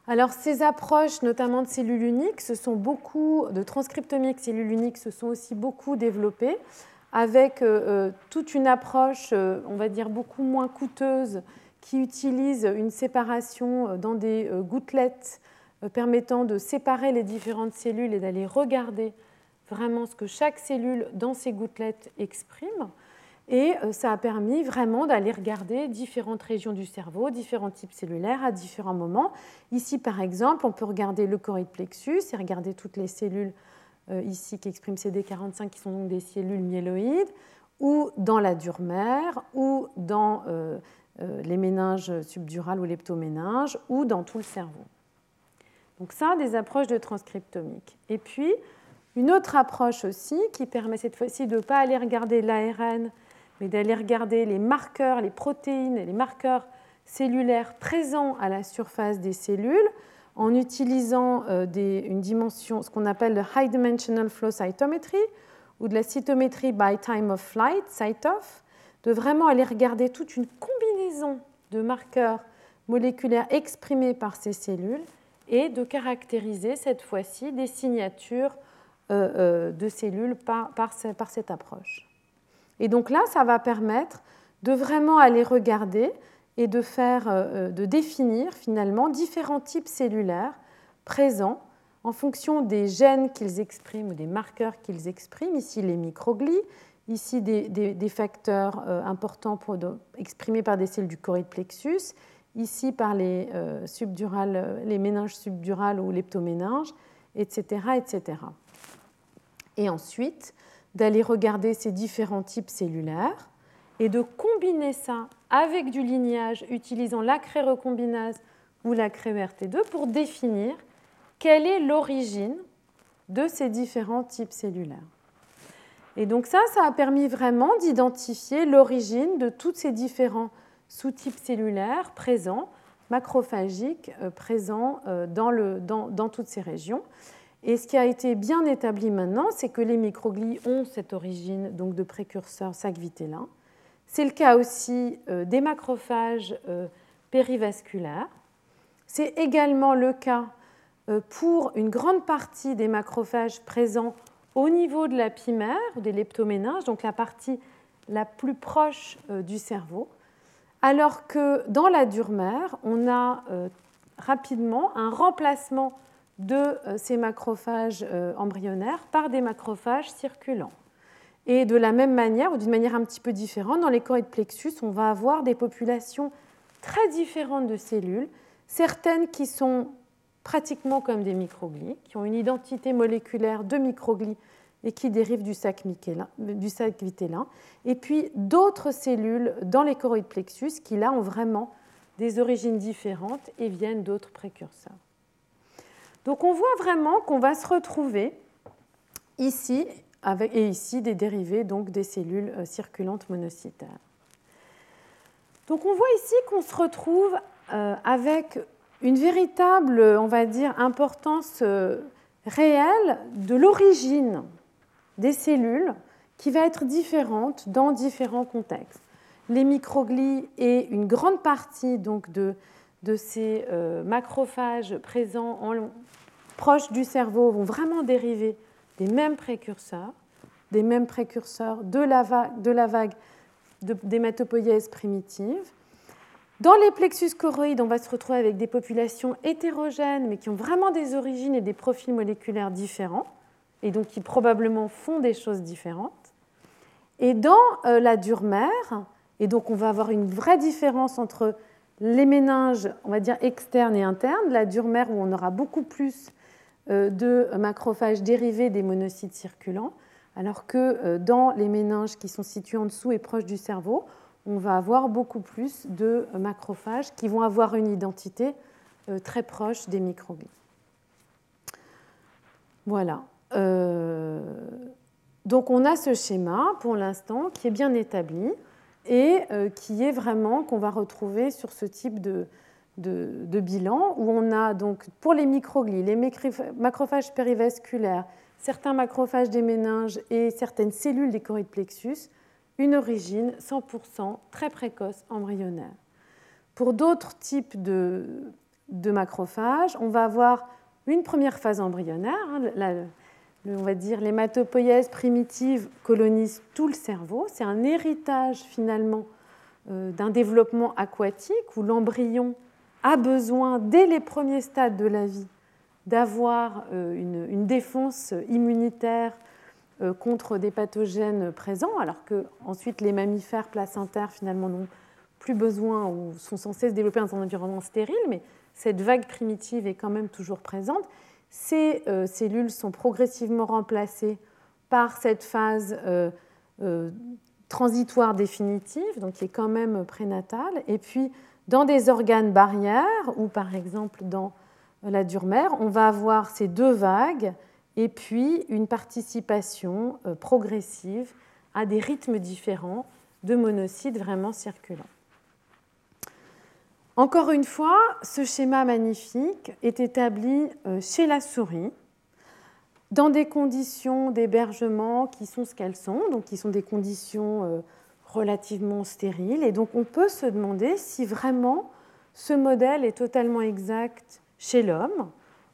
Alors ces approches, notamment de cellules uniques, ce sont beaucoup de transcriptomiques cellules uniques, se sont aussi beaucoup développées avec euh, euh, toute une approche, on va dire beaucoup moins coûteuse, qui utilise une séparation dans des gouttelettes permettant de séparer les différentes cellules et d'aller regarder vraiment ce que chaque cellule dans ces gouttelettes exprime. Et euh, ça a permis vraiment d'aller regarder différentes régions du cerveau, différents types cellulaires à différents moments. Ici, par exemple, on peut regarder le plexus et regarder toutes les cellules euh, ici qui expriment CD45, qui sont donc des cellules myéloïdes, ou dans la dure mère, ou dans euh, les méninges subdurales ou l'heptoméninge, ou dans tout le cerveau. Donc ça, des approches de transcriptomique. Et puis, une autre approche aussi qui permet cette fois-ci de ne pas aller regarder l'ARN, mais d'aller regarder les marqueurs, les protéines les marqueurs cellulaires présents à la surface des cellules en utilisant euh, une dimension, ce qu'on appelle le High Dimensional Flow Cytometry ou de la cytométrie by time of flight, CyTOF, de vraiment aller regarder toute une combinaison de marqueurs moléculaires exprimés par ces cellules et de caractériser cette fois-ci des signatures euh, euh, de cellules par cette approche. Et donc là, ça va permettre de vraiment aller regarder et de, faire, euh, euh, de définir finalement différents types cellulaires présents en fonction des gènes qu'ils expriment ou des marqueurs qu'ils expriment, ici les microglies, ici des, facteurs euh, importants pour, exprimés par des cellules du choroïde plexus, ici par les, subdurales, les méninges subdurales ou leptoméninges, etc., etc. Et ensuite, d'aller regarder ces différents types cellulaires et de combiner ça avec du lignage utilisant la recombinase ou la ERT2 pour définir quelle est l'origine de ces différents types cellulaires. Et donc ça, ça a permis vraiment d'identifier l'origine de tous ces différents sous-types cellulaires présents, macrophagiques, euh, présents euh, dans, toutes ces régions. Et ce qui a été bien établi maintenant, c'est que les microglies ont cette origine donc de précurseurs sac-vitellin. C'est le cas aussi euh, des macrophages euh, périvasculaires. C'est également le cas euh, pour une grande partie des macrophages présents au niveau de la pimère, des leptoméninges, donc la partie la plus proche du cerveau, alors que dans la dure mère, on a rapidement un remplacement de ces macrophages embryonnaires par des macrophages circulants. Et de la même manière, ou d'une manière un petit peu différente, dans les choroïdes plexus, on va avoir des populations très différentes de cellules, certaines qui sont pratiquement comme des microglies, qui ont une identité moléculaire de microglies et qui dérivent du sac, du sac vitellin, et puis d'autres cellules dans les choroïdes plexus qui, là, ont vraiment des origines différentes et viennent d'autres précurseurs. Donc on voit vraiment qu'on va se retrouver ici et ici des dérivés donc des cellules euh, circulantes monocytaires. Donc on voit ici qu'on se retrouve euh, avec une véritable, on va dire, importance euh, réelle de l'origine des cellules qui va être différente dans différents contextes. Les microglies et une grande partie donc de, de ces macrophages présents en, proches du cerveau vont vraiment dériver des mêmes précurseurs, des mêmes précurseurs de la vague, de la vague d'hématopoïèse primitive. Dans les plexus choroïdes, on va se retrouver avec des populations hétérogènes, mais qui ont vraiment des origines et des profils moléculaires différents, et donc qui probablement font des choses différentes. Et dans euh, la dure mère, et donc on va avoir une vraie différence entre les méninges, on va dire externes et internes, la dure mère où on aura beaucoup plus de macrophages dérivés des monocytes circulants, alors que euh, dans les méninges qui sont situés en dessous et proches du cerveau, on va avoir beaucoup plus de macrophages qui vont avoir une identité euh, très proche des microglies. Voilà. Donc on a ce schéma pour l'instant qui est bien établi et euh, qui est vraiment qu'on va retrouver sur ce type de, bilan, où on a donc pour les microglies, les macrophages périvasculaires, certains macrophages des méninges et certaines cellules des choroïdes plexus, une origine 100% très précoce embryonnaire. Pour d'autres types de, macrophages, on va avoir une première phase embryonnaire, hein, on va dire, l'hématopoïèse primitive colonise tout le cerveau. C'est un héritage finalement euh, d'un développement aquatique où l'embryon a besoin, dès les premiers stades de la vie, d'avoir euh, une, défense immunitaire euh, contre des pathogènes présents, alors que ensuite les mammifères placentaires finalement n'ont plus besoin ou sont censés se développer dans un environnement stérile, mais cette vague primitive est quand même toujours présente. Ces euh, cellules sont progressivement remplacées par cette phase transitoire définitive, donc qui est quand même prénatale. Et puis, dans des organes barrières, ou par exemple dans la dure-mère, on va avoir ces deux vagues et puis une participation progressive à des rythmes différents de monocytes vraiment circulants. Encore une fois, ce schéma magnifique est établi euh, chez la souris dans des conditions d'hébergement qui sont ce qu'elles sont, donc qui sont des conditions euh, relativement stériles. Et donc on peut se demander si vraiment ce modèle est totalement exact chez l'homme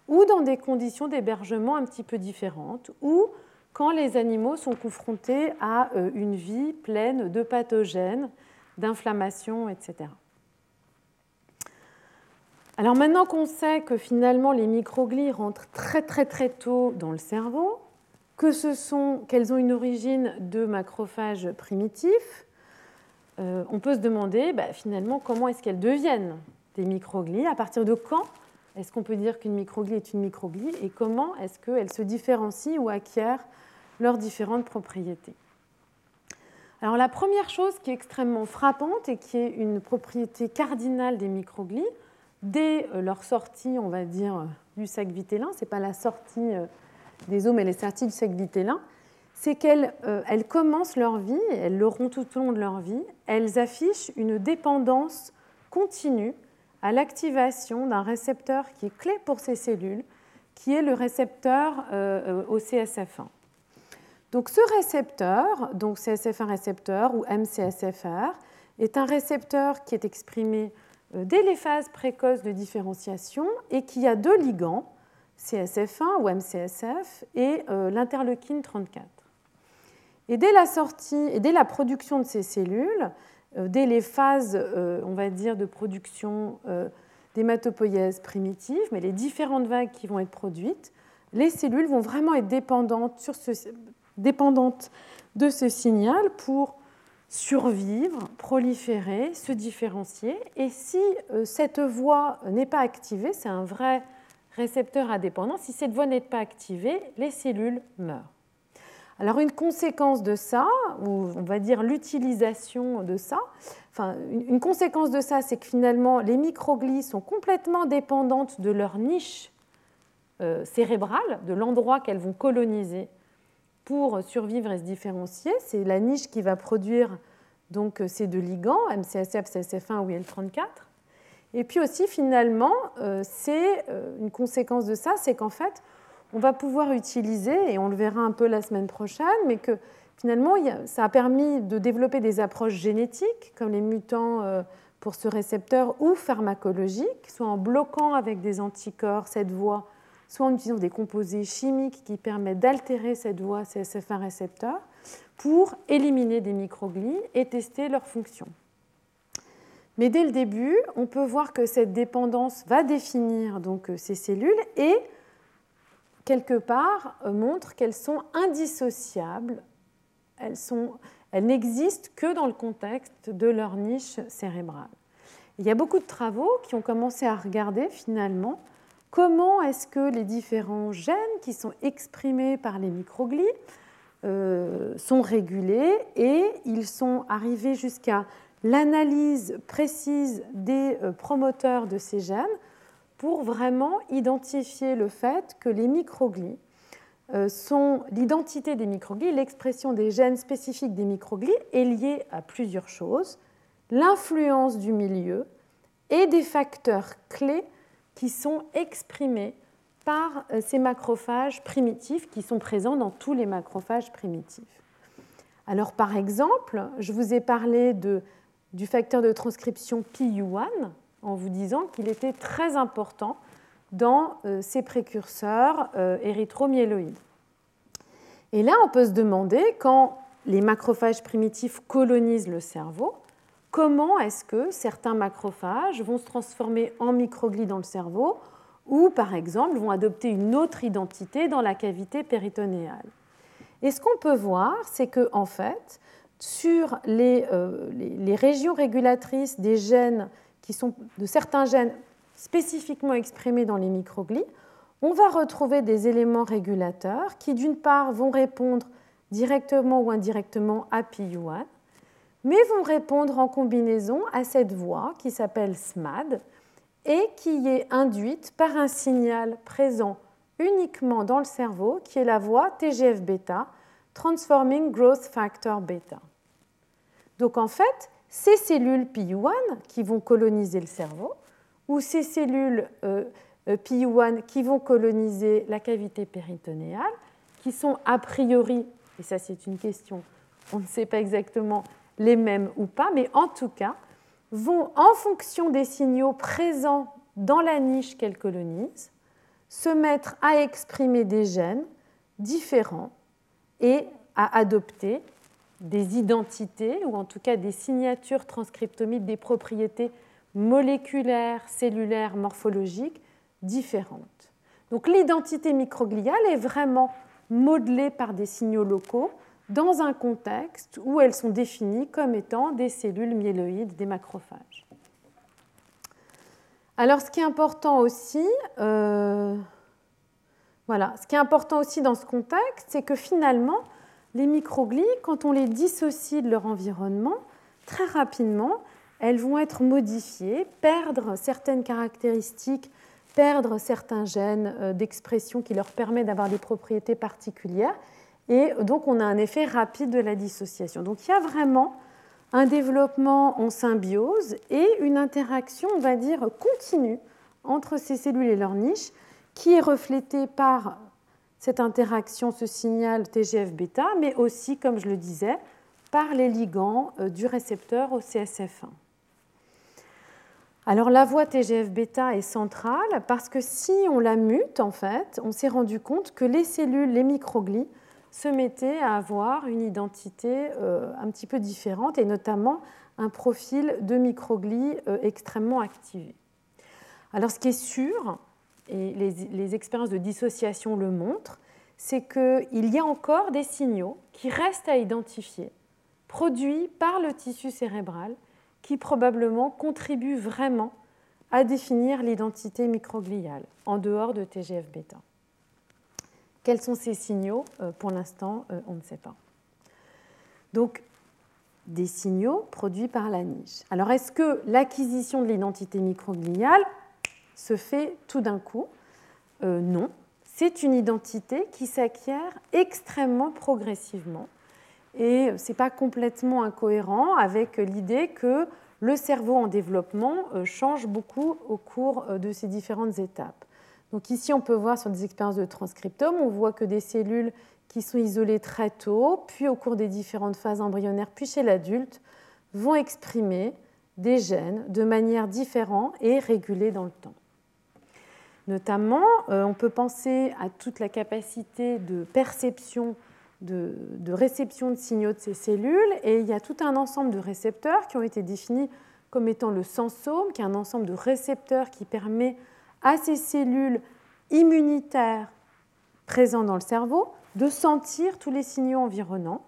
ou dans des conditions d'hébergement un petit peu différentes, ou quand les animaux sont confrontés à euh, une vie pleine de pathogènes, d'inflammation, etc. Alors maintenant qu'on sait que finalement les microglies rentrent très très très tôt dans le cerveau, que ce sont qu'elles ont une origine de macrophages primitifs, euh, on peut se demander bah, finalement comment est-ce qu'elles deviennent des microglies, à partir de quand est-ce qu'on peut dire qu'une microglie est une microglie? Et comment est-ce qu'elles se différencient ou acquièrent leurs différentes propriétés? Alors la première chose qui est extrêmement frappante et qui est une propriété cardinale des microglies, dès euh, leur sortie, on va dire, euh, du sac vitellin, ce n'est pas la sortie des os, mais les sorties du sac vitellin, c'est qu'elles commencent leur vie, elles l'auront tout au long de leur vie, elles affichent une dépendance continue à l'activation d'un récepteur qui est clé pour ces cellules, qui est le récepteur au CSF1. Donc ce récepteur, donc CSF1 récepteur ou MCSFR, est un récepteur qui est exprimé euh, dès les phases précoces de différenciation et qui a deux ligands, CSF1 ou MCSF et euh, l'interleukine 34. Et dès la sortie et dès la production de ces cellules, euh, dès les phases, on va dire, de production d'hématopoïèse primitive, mais les différentes vagues qui vont être produites, les cellules vont vraiment être dépendantes, dépendantes de ce signal pour survivre, proliférer, se différencier. Et si euh, cette voie n'est pas activée, c'est un vrai récepteur indépendant, si cette voie n'est pas activée, les cellules meurent. Alors une conséquence de ça, ou on va dire l'utilisation de ça, une conséquence de ça, c'est que finalement les microglies sont complètement dépendantes de leur niche euh, cérébrale, de l'endroit qu'elles vont coloniser pour survivre et se différencier. C'est la niche qui va produire donc ces deux ligands, MCSF, CSF1 ou IL34. Et puis aussi, finalement, euh, c'est euh, une conséquence de ça, c'est qu'en fait, on va pouvoir utiliser, et on le verra un peu la semaine prochaine, mais que finalement, ça a permis de développer des approches génétiques, comme les mutants euh, pour ce récepteur, ou pharmacologiques, soit en bloquant avec des anticorps cette voie soit en utilisant des composés chimiques qui permettent d'altérer cette voie CSF1 récepteur pour éliminer des microglies et tester leur fonction. Mais dès le début, on peut voir que cette dépendance va définir donc ces cellules et quelque part montre qu'elles sont indissociables. Elles, elles n'existent que dans le contexte de leur niche cérébrale. Il y a beaucoup de travaux qui ont commencé à regarder finalement comment est-ce que les différents gènes qui sont exprimés par les microglies euh, sont régulés et ils sont arrivés jusqu'à l'analyse précise des euh, promoteurs de ces gènes pour vraiment identifier le fait que les microglies euh, sont l'identité des microglies, l'expression des gènes spécifiques des microglies est liée à plusieurs choses l'influence du milieu et des facteurs clés qui sont exprimés par euh, ces macrophages primitifs qui sont présents dans tous les macrophages primitifs. Alors par exemple, je vous ai parlé de, du facteur de transcription PU1 en vous disant qu'il était très important dans euh, ces précurseurs euh, érythromyéloïdes. Et là, on peut se demander, quand les macrophages primitifs colonisent le cerveau, comment est-ce que certains macrophages vont se transformer en microglies dans le cerveau ou, par exemple, vont adopter une autre identité dans la cavité péritonéale? Et ce qu'on peut voir, c'est que, en fait, sur les, euh, les, régions régulatrices des gènes qui sont de certains gènes spécifiquement exprimés dans les microglies, on va retrouver des éléments régulateurs qui, d'une part, vont répondre directement ou indirectement à PU1 mais vont répondre en combinaison à cette voie qui s'appelle SMAD et qui est induite par un signal présent uniquement dans le cerveau, qui est la voie TGF-bêta, Transforming Growth Factor bêta. Donc en fait, ces cellules PU1 qui vont coloniser le cerveau, ou ces cellules euh, euh, PU1 qui vont coloniser la cavité péritonéale, qui sont a priori, et ça c'est une question, on ne sait pas exactement les mêmes ou pas, mais en tout cas, vont, en fonction des signaux présents dans la niche qu'elles colonisent, se mettre à exprimer des gènes différents et à adopter des identités, ou en tout cas des signatures transcriptomiques des propriétés moléculaires, cellulaires, morphologiques différentes. Donc l'identité microgliale est vraiment modelée par des signaux locaux dans un contexte où elles sont définies comme étant des cellules myéloïdes, des macrophages. Alors, ce qui est important aussi, euh, ce qui est important aussi dans ce contexte, c'est que finalement, les microglies, quand on les dissocie de leur environnement, très rapidement, elles vont être modifiées, perdre certaines caractéristiques, perdre certains gènes euh, d'expression qui leur permettent d'avoir des propriétés particulières, et donc, on a un effet rapide de la dissociation. Donc, il y a vraiment un développement en symbiose et une interaction, on va dire, continue entre ces cellules et leur niche, qui est reflétée par cette interaction, ce signal TGF-bêta, mais aussi, comme je le disais, par les ligands euh, du récepteur au CSF1. Alors la voie TGF-bêta est centrale parce que si on la mute, en fait, on s'est rendu compte que les cellules, les microglies, se mettaient à avoir une identité euh, un petit peu différente et notamment un profil de microglies euh, extrêmement activé. Alors ce qui est sûr, et les, expériences de dissociation le montrent, c'est qu'il y a encore des signaux qui restent à identifier, produits par le tissu cérébral, qui probablement contribuent vraiment à définir l'identité microgliale, en dehors de TGF-bêta. Quels sont ces signaux? Euh, Pour l'instant, euh, on ne sait pas. Donc, des signaux produits par la niche. Alors, est-ce que l'acquisition de l'identité microgliale se fait tout d'un coup euh, Non. C'est une identité qui s'acquiert extrêmement progressivement. Et ce n'est pas complètement incohérent avec l'idée que le cerveau en développement change beaucoup au cours de ces différentes étapes. Donc ici, on peut voir sur des expériences de transcriptome, on voit que des cellules qui sont isolées très tôt, puis au cours des différentes phases embryonnaires, puis chez l'adulte, vont exprimer des gènes de manière différente et régulée dans le temps. Notamment, on peut penser à toute la capacité de perception, de, réception de signaux de ces cellules, et il y a tout un ensemble de récepteurs qui ont été définis comme étant le sensome, qui est un ensemble de récepteurs qui permet à ces cellules immunitaires présentes dans le cerveau de sentir tous les signaux environnants.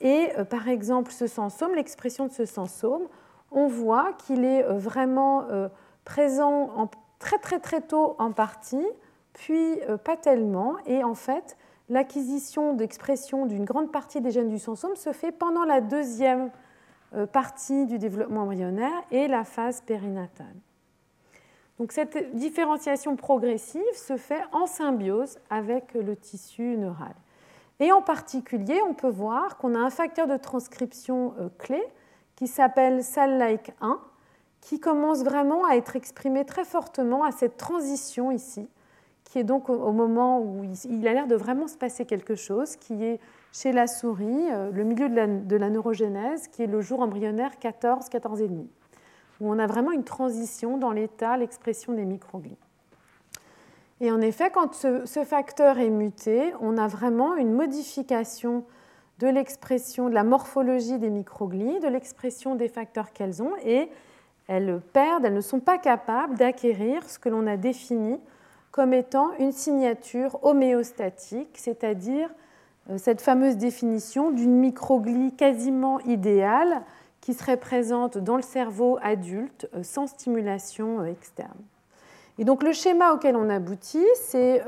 Et euh, par exemple, ce sensome, l'expression de ce sensome, on voit qu'il est euh, vraiment euh, présent en, très très très tôt en partie, puis pas tellement. Et en fait, l'acquisition d'expression d'une grande partie des gènes du sensome se fait pendant la deuxième partie du développement embryonnaire et la phase périnatale. Donc cette différenciation progressive se fait en symbiose avec le tissu neural. Et en particulier, on peut voir qu'on a un facteur de transcription euh, clé qui s'appelle SAL-like 1, qui commence vraiment à être exprimé très fortement à cette transition ici, qui est donc au moment où il a l'air de vraiment se passer quelque chose, qui est chez la souris, euh, le milieu de la, de neurogénèse, qui est le jour embryonnaire 14, 14 et demi où on a vraiment une transition dans l'état, l'expression des microglies. Et en effet, quand ce, facteur est muté, on a vraiment une modification de l'expression, de la morphologie des microglies, de l'expression des facteurs qu'elles ont, et elles perdent, elles ne sont pas capables d'acquérir ce que l'on a défini comme étant une signature homéostatique, c'est-à-dire euh, cette fameuse définition d'une microglie quasiment idéale qui serait présente dans le cerveau adulte euh, sans stimulation euh, externe. Et donc le schéma auquel on aboutit, c'est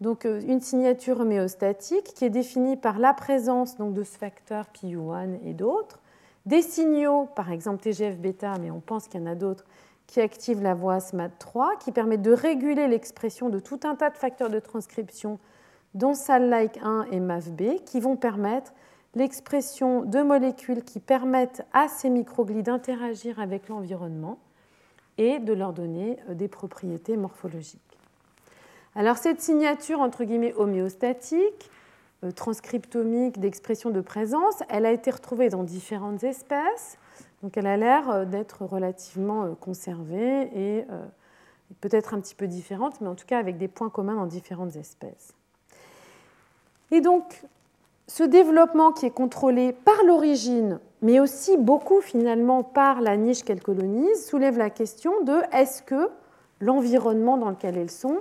donc une signature homéostatique qui est définie par la présence donc, de ce facteur PU1 et d'autres, des signaux, par exemple TGF-bêta, mais on pense qu'il y en a d'autres, qui activent la voie SMAD3, qui permettent de réguler l'expression de tout un tas de facteurs de transcription, dont SAL-like 1 et MAFB, qui vont permettre l'expression de molécules qui permettent à ces microglies d'interagir avec l'environnement et de leur donner euh, des propriétés morphologiques. Alors cette signature entre guillemets homéostatique, transcriptomique d'expression de présence, elle a été retrouvée dans différentes espèces, donc elle a l'air euh, d'être relativement conservée et peut-être un petit peu différente, mais en tout cas avec des points communs dans différentes espèces. Et donc, ce développement qui est contrôlé par l'origine, mais aussi beaucoup finalement par la niche qu'elle colonise, soulève la question de est-ce que l'environnement dans lequel elles sont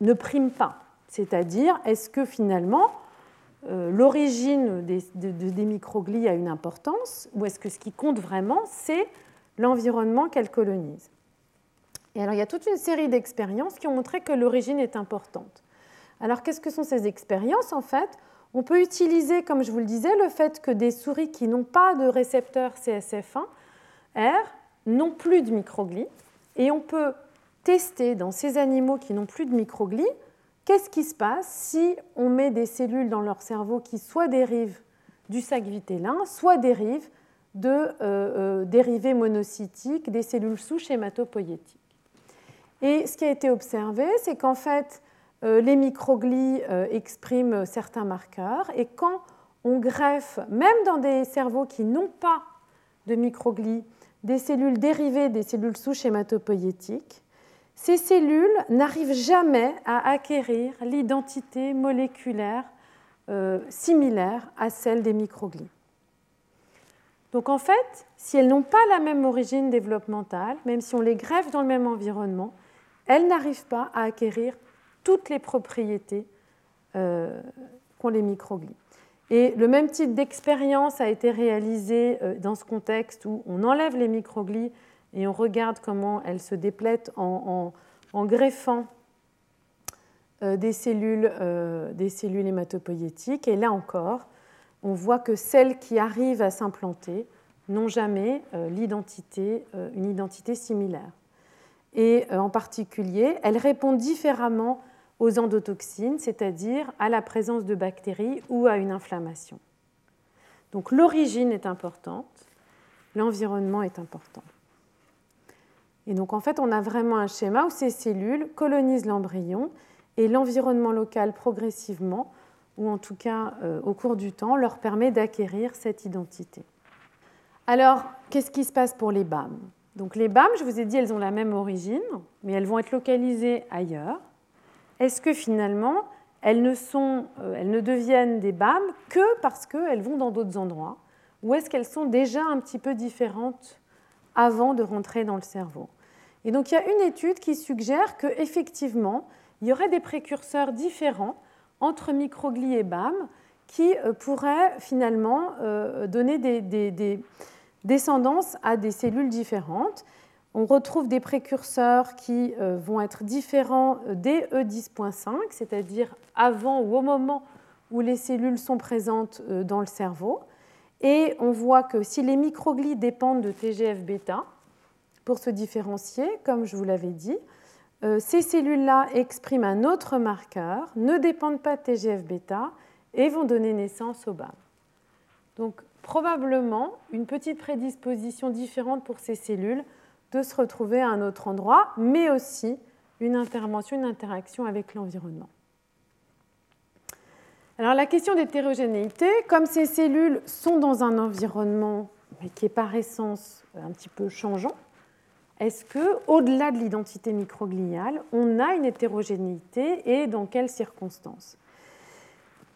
ne prime pas? C'est-à-dire, est-ce que finalement euh, l'origine des, des, microglies a une importance ou est-ce que ce qui compte vraiment, c'est l'environnement qu'elles colonisent? Et alors, il y a toute une série d'expériences qui ont montré que l'origine est importante. Alors, qu'est-ce que sont ces expériences En fait, on peut utiliser, comme je vous le disais, le fait que des souris qui n'ont pas de récepteur CSF1R n'ont plus de microglies. Et on peut tester dans ces animaux qui n'ont plus de microglies, qu'est-ce qui se passe si on met des cellules dans leur cerveau qui soit dérivent du sac vitellin, soit dérivent de euh, euh, dérivés monocytiques des cellules souches hématopoïétiques? Et ce qui a été observé, c'est qu'en fait, euh, les microglies expriment certains marqueurs et quand on greffe, même dans des cerveaux qui n'ont pas de microglies, des cellules dérivées des cellules souches hématopoïétiques, ces cellules n'arrivent jamais à acquérir l'identité moléculaire euh, similaire à celle des microglies. Donc en fait, si elles n'ont pas la même origine développementale, même si on les greffe dans le même environnement, elles n'arrivent pas à acquérir toutes les propriétés euh, qu'ont les microglies. Et le même type d'expérience a été réalisé euh, dans ce contexte où on enlève les microglies et on regarde comment elles se déplètent en, greffant euh, des, cellules, des cellules hématopoïétiques. Et là encore, on voit que celles qui arrivent à s'implanter n'ont jamais l'identité, une identité similaire. Et en particulier, elles répondent différemment aux endotoxines, c'est-à-dire à la présence de bactéries ou à une inflammation. Donc l'origine est importante, l'environnement est important. Et donc en fait, on a vraiment un schéma où ces cellules colonisent l'embryon et l'environnement local progressivement, ou en tout cas euh, au cours du temps, leur permet d'acquérir cette identité. Alors, qu'est-ce qui se passe pour les BAM Donc les BAM, je vous ai dit, elles ont la même origine, mais elles vont être localisées ailleurs. Est-ce que finalement, elles ne, euh, elles ne deviennent des BAM que parce qu'elles vont dans d'autres endroits? Ou est-ce qu'elles sont déjà un petit peu différentes avant de rentrer dans le cerveau Et donc il y a une étude qui suggère qu'effectivement, il y aurait des précurseurs différents entre microglies et BAM qui euh, pourraient finalement euh, donner des, descendances à des cellules différentes. On retrouve des précurseurs qui euh, vont être différents dès E10.5, c'est-à-dire avant ou au moment où les cellules sont présentes dans le cerveau. Et on voit que si les microglies dépendent de TGF-bêta, pour se différencier, comme je vous l'avais dit, ces cellules-là expriment un autre marqueur, ne dépendent pas de TGF-bêta et vont donner naissance au BAM. Donc probablement une petite prédisposition différente pour ces cellules de se retrouver à un autre endroit, mais aussi une intervention, une interaction avec l'environnement. Alors la question d'hétérogénéité, comme ces cellules sont dans un environnement qui est par essence un petit peu changeant, est-ce que, au-delà de l'identité microgliale, on a une hétérogénéité et dans quelles circonstances?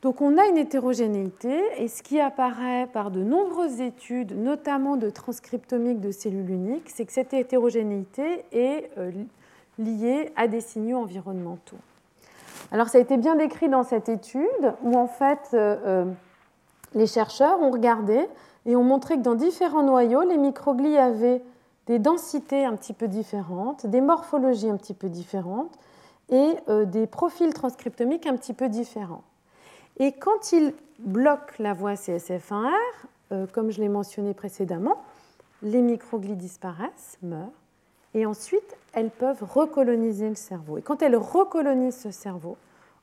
Donc on a une hétérogénéité et ce qui apparaît par de nombreuses études, notamment de transcriptomique de cellules uniques, c'est que cette hétérogénéité est euh, liée à des signaux environnementaux. Alors ça a été bien décrit dans cette étude où en fait euh, euh, les chercheurs ont regardé et ont montré que dans différents noyaux, les microglies avaient des densités un petit peu différentes, des morphologies un petit peu différentes et des profils transcriptomiques un petit peu différents. Et quand il bloque la voie CSF1R, euh, comme je l'ai mentionné précédemment, les microglies disparaissent, meurent, et ensuite elles peuvent recoloniser le cerveau. Et quand elles recolonisent ce cerveau,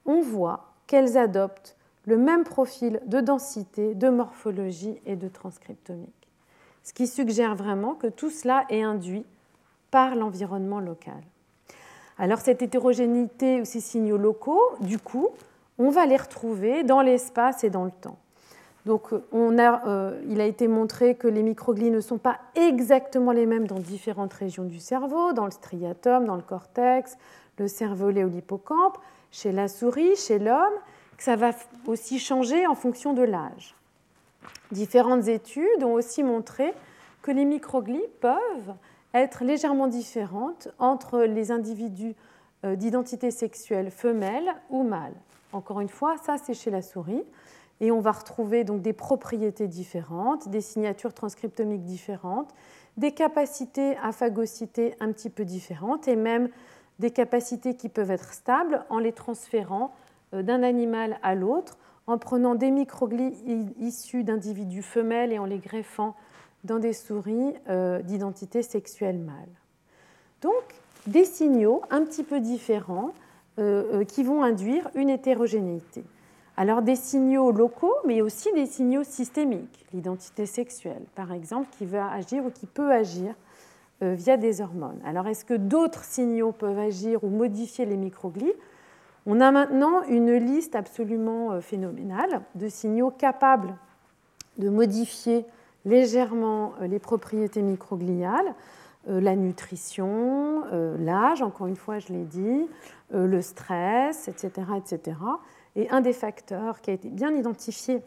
on voit qu'elles adoptent le même profil de densité, de morphologie et de transcriptomique. Ce qui suggère vraiment que tout cela est induit par l'environnement local. Alors cette hétérogénéité ou ces signaux locaux, du coup, on va les retrouver dans l'espace et dans le temps. Donc, euh, il a été montré que les microglies ne sont pas exactement les mêmes dans différentes régions du cerveau, dans le striatum, dans le cortex, le cervelet ou l'hippocampe, chez la souris, chez l'homme, que ça va aussi changer en fonction de l'âge. Différentes études ont aussi montré que les microglies peuvent être légèrement différentes entre les individus euh, d'identité sexuelle femelle ou mâle. Encore une fois, ça c'est chez la souris. Et on va retrouver donc des propriétés différentes, des signatures transcriptomiques différentes, des capacités à phagocyter un petit peu différentes et même des capacités qui peuvent être stables en les transférant euh, d'un animal à l'autre, en prenant des microglies issus d'individus femelles et en les greffant dans des souris euh, d'identité sexuelle mâle. Donc, des signaux un petit peu différents euh, qui vont induire une hétérogénéité. Alors des signaux locaux, mais aussi des signaux systémiques, l'identité sexuelle par exemple, qui va agir ou qui peut agir euh, via des hormones. Alors est-ce que d'autres signaux peuvent agir ou modifier les microglies? On a maintenant une liste absolument phénoménale de signaux capables de modifier légèrement les propriétés microgliales. Euh, la nutrition, euh, l'âge, encore une fois, je l'ai dit, euh, le stress, etc., etc. Et un des facteurs qui a été bien identifié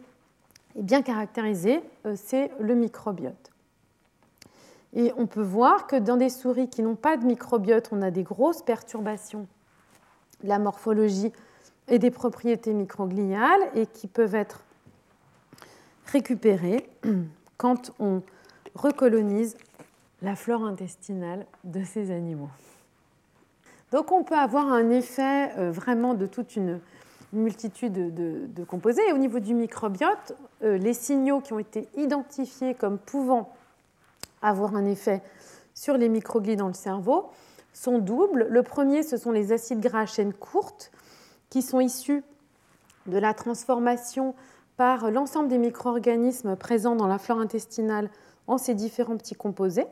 et bien caractérisé, c'est le microbiote. Et on peut voir que dans des souris qui n'ont pas de microbiote, on a des grosses perturbations de la morphologie et des propriétés microgliales et qui peuvent être récupérées [CLEARS THROAT] quand on recolonise la flore intestinale de ces animaux. Donc on peut avoir un effet euh, vraiment de toute une, multitude de, composés. Au niveau du microbiote, euh, les signaux qui ont été identifiés comme pouvant avoir un effet sur les microglies dans le cerveau sont doubles. Le premier, ce sont les acides gras à chaîne courte qui sont issus de la transformation par l'ensemble des micro-organismes présents dans la flore intestinale en ces différents petits composés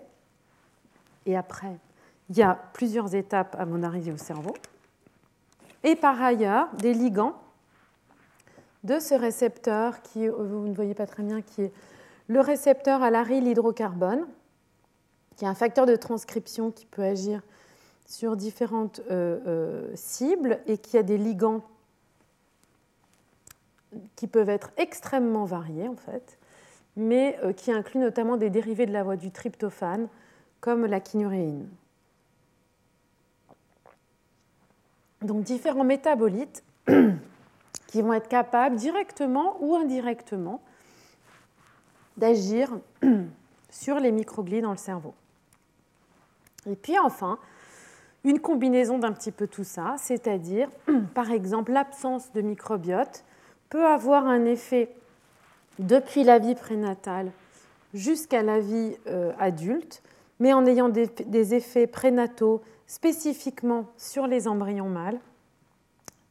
et après, il y a plusieurs étapes avant d'arriver au cerveau. Et par ailleurs, des ligands de ce récepteur qui, vous ne voyez pas très bien, qui est le récepteur à l'aryle hydrocarbone, qui est un facteur de transcription qui peut agir sur différentes cibles et qui a des ligands qui peuvent être extrêmement variés en fait, mais qui incluent notamment des dérivés de la voie du tryptophane comme la quinuréine. Donc différents métabolites [CLEARS THROAT] qui vont être capables directement ou indirectement d'agir [CLEARS THROAT] sur les microglies dans le cerveau. Et puis enfin, une combinaison d'un petit peu tout ça, c'est-à-dire [CLEARS THROAT] par exemple l'absence de microbiote peut avoir un effet depuis la vie prénatale jusqu'à la vie euh, adulte, mais en ayant des effets prénataux spécifiquement sur les embryons mâles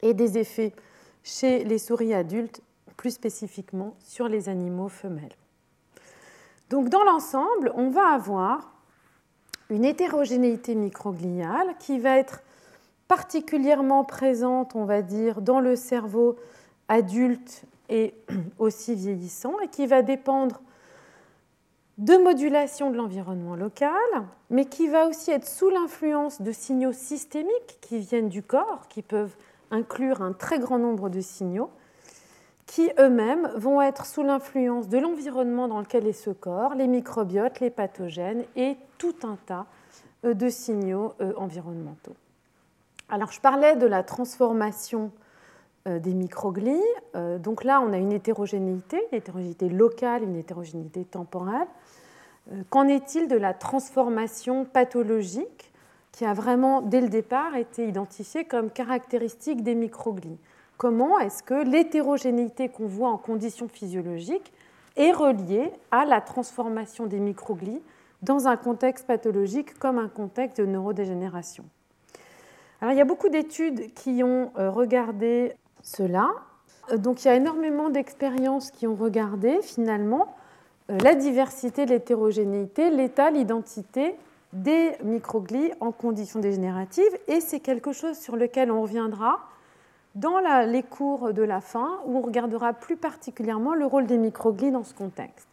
et des effets chez les souris adultes, plus spécifiquement sur les animaux femelles. Donc dans l'ensemble, on va avoir une hétérogénéité microgliale qui va être particulièrement présente, on va dire, dans le cerveau adulte et [CLEARS THROAT] aussi vieillissant, et qui va dépendre de modulation de l'environnement local, mais qui va aussi être sous l'influence de signaux systémiques qui viennent du corps, qui peuvent inclure un très grand nombre de signaux, qui eux-mêmes vont être sous l'influence de l'environnement dans lequel est ce corps, les microbiotes, les pathogènes et tout un tas euh, de signaux euh, environnementaux. Alors je parlais de la transformation euh, des microglies. Donc là, on a une hétérogénéité, une hétérogénéité locale, une hétérogénéité temporelle. Qu'en est-il de la transformation pathologique qui a vraiment, dès le départ, été identifiée comme caractéristique des microglies Comment est-ce que l'hétérogénéité qu'on voit en conditions physiologiques est reliée à la transformation des microglies dans un contexte pathologique comme un contexte de neurodégénération? Alors, il y a beaucoup d'études qui ont euh, regardé cela. Euh, donc, il y a énormément d'expériences qui ont regardé finalement euh, la diversité, l'hétérogénéité, l'état, l'identité des microglies en conditions dégénératives. Et c'est quelque chose sur lequel on reviendra dans les cours de la fin, où on regardera plus particulièrement le rôle des microglies dans ce contexte.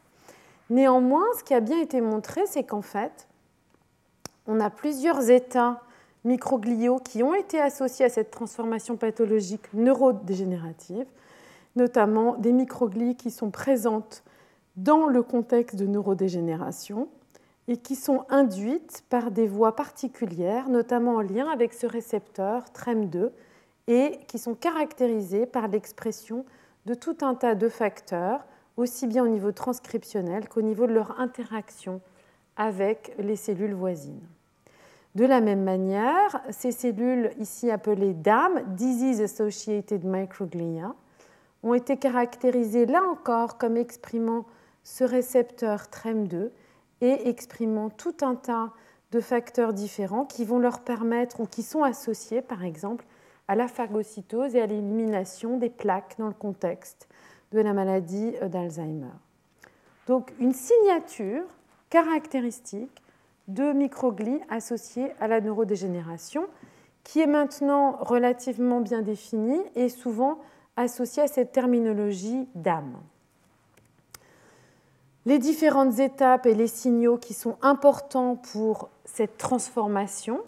Néanmoins, ce qui a bien été montré, c'est qu'en fait, on a plusieurs états microgliaux qui ont été associés à cette transformation pathologique neurodégénérative, notamment des microglies qui sont présentes dans le contexte de neurodégénération et qui sont induites par des voies particulières, notamment en lien avec ce récepteur TREM2, et qui sont caractérisées par l'expression de tout un tas de facteurs, aussi bien au niveau transcriptionnel qu'au niveau de leur interaction avec les cellules voisines. De la même manière, ces cellules ici appelées DAM, Disease Associated Microglia, ont été caractérisées là encore comme exprimant ce récepteur TREM2 et exprimant tout un tas de facteurs différents qui vont leur permettre ou qui sont associés par exemple à la phagocytose et à l'élimination des plaques dans le contexte de la maladie d'Alzheimer. Donc une signature caractéristique de microglies associées à la neurodégénération qui est maintenant relativement bien définie et souvent associée à cette terminologie d'âme les différentes étapes et les signaux qui sont importants pour cette transformation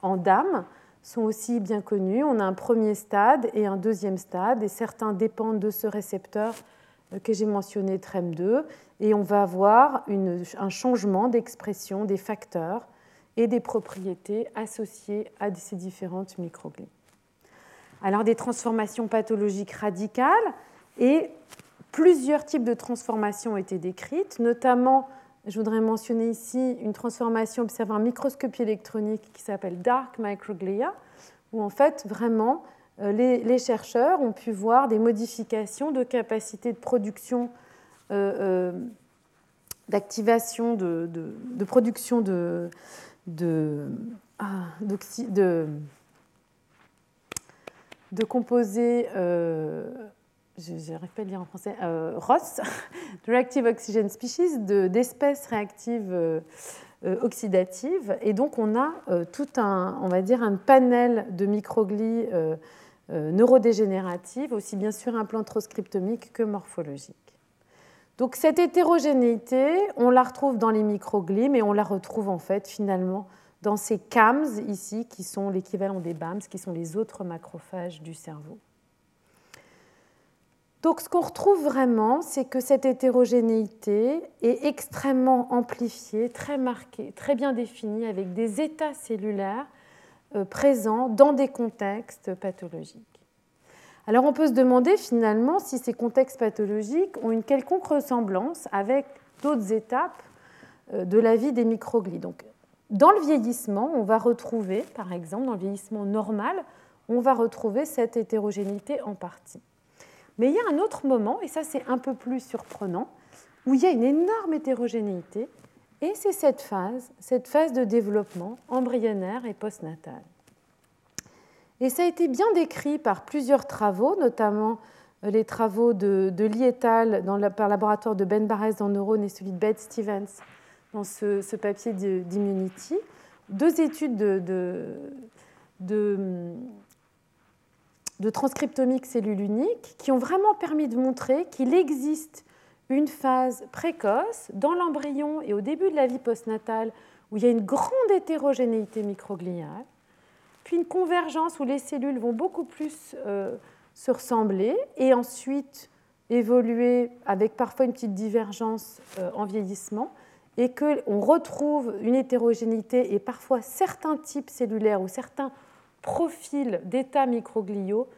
en dame sont aussi bien connus. On a un premier stade et un deuxième stade, et certains dépendent de ce récepteur euh, que j'ai mentionné, TREM2, et on va avoir un changement d'expression des facteurs et des propriétés associées à ces différentes microglies. Alors des transformations pathologiques radicales et Plusieurs types de transformations ont été décrites, notamment, je voudrais mentionner ici une transformation observée en microscopie électronique qui s'appelle Dark Microglia, où en fait, vraiment, euh, les, chercheurs ont pu voir des modifications de capacité de production, euh, euh, d'activation de, production de, ah, composés je n'arrive pas à le dire en français, euh, ROS, [LAUGHS] Reactive Oxygen Species, d'espèces réactives euh, euh, oxydatives. Et donc, on a tout un, on va dire, un panel de microglies neurodégénératives, aussi bien sur un plan transcriptomique que morphologique. Donc cette hétérogénéité, on la retrouve dans les microglies, mais on la retrouve en fait finalement dans ces CAMS ici, qui sont l'équivalent des BAMS, qui sont les autres macrophages du cerveau. Donc ce qu'on retrouve vraiment, c'est que cette hétérogénéité est extrêmement amplifiée, très marquée, très bien définie, avec des états cellulaires euh, présents dans des contextes pathologiques. Alors on peut se demander finalement si ces contextes pathologiques ont une quelconque ressemblance avec d'autres étapes euh, de la vie des microglies. Donc, dans le vieillissement, on va retrouver, par exemple, dans le vieillissement normal, on va retrouver cette hétérogénéité en partie. Mais il y a un autre moment, et ça c'est un peu plus surprenant, où il y a une énorme hétérogénéité, et c'est cette phase, cette phase de développement embryonnaire et postnatal. Et ça a été bien décrit par plusieurs travaux, notamment euh, les travaux de, de Lietal dans par le laboratoire de Ben Barres dans Neurone et celui de Beth Stevens dans ce, papier d'Immunity. Deux études de, de, de, transcriptomique cellule unique qui ont vraiment permis de montrer qu'il existe une phase précoce dans l'embryon et au début de la vie postnatale où il y a une grande hétérogénéité microgliale puis une convergence où les cellules vont beaucoup plus euh, se ressembler et ensuite évoluer avec parfois une petite divergence euh, en vieillissement et qu'on retrouve une hétérogénéité et parfois certains types cellulaires ou certains profils d'états microgliaux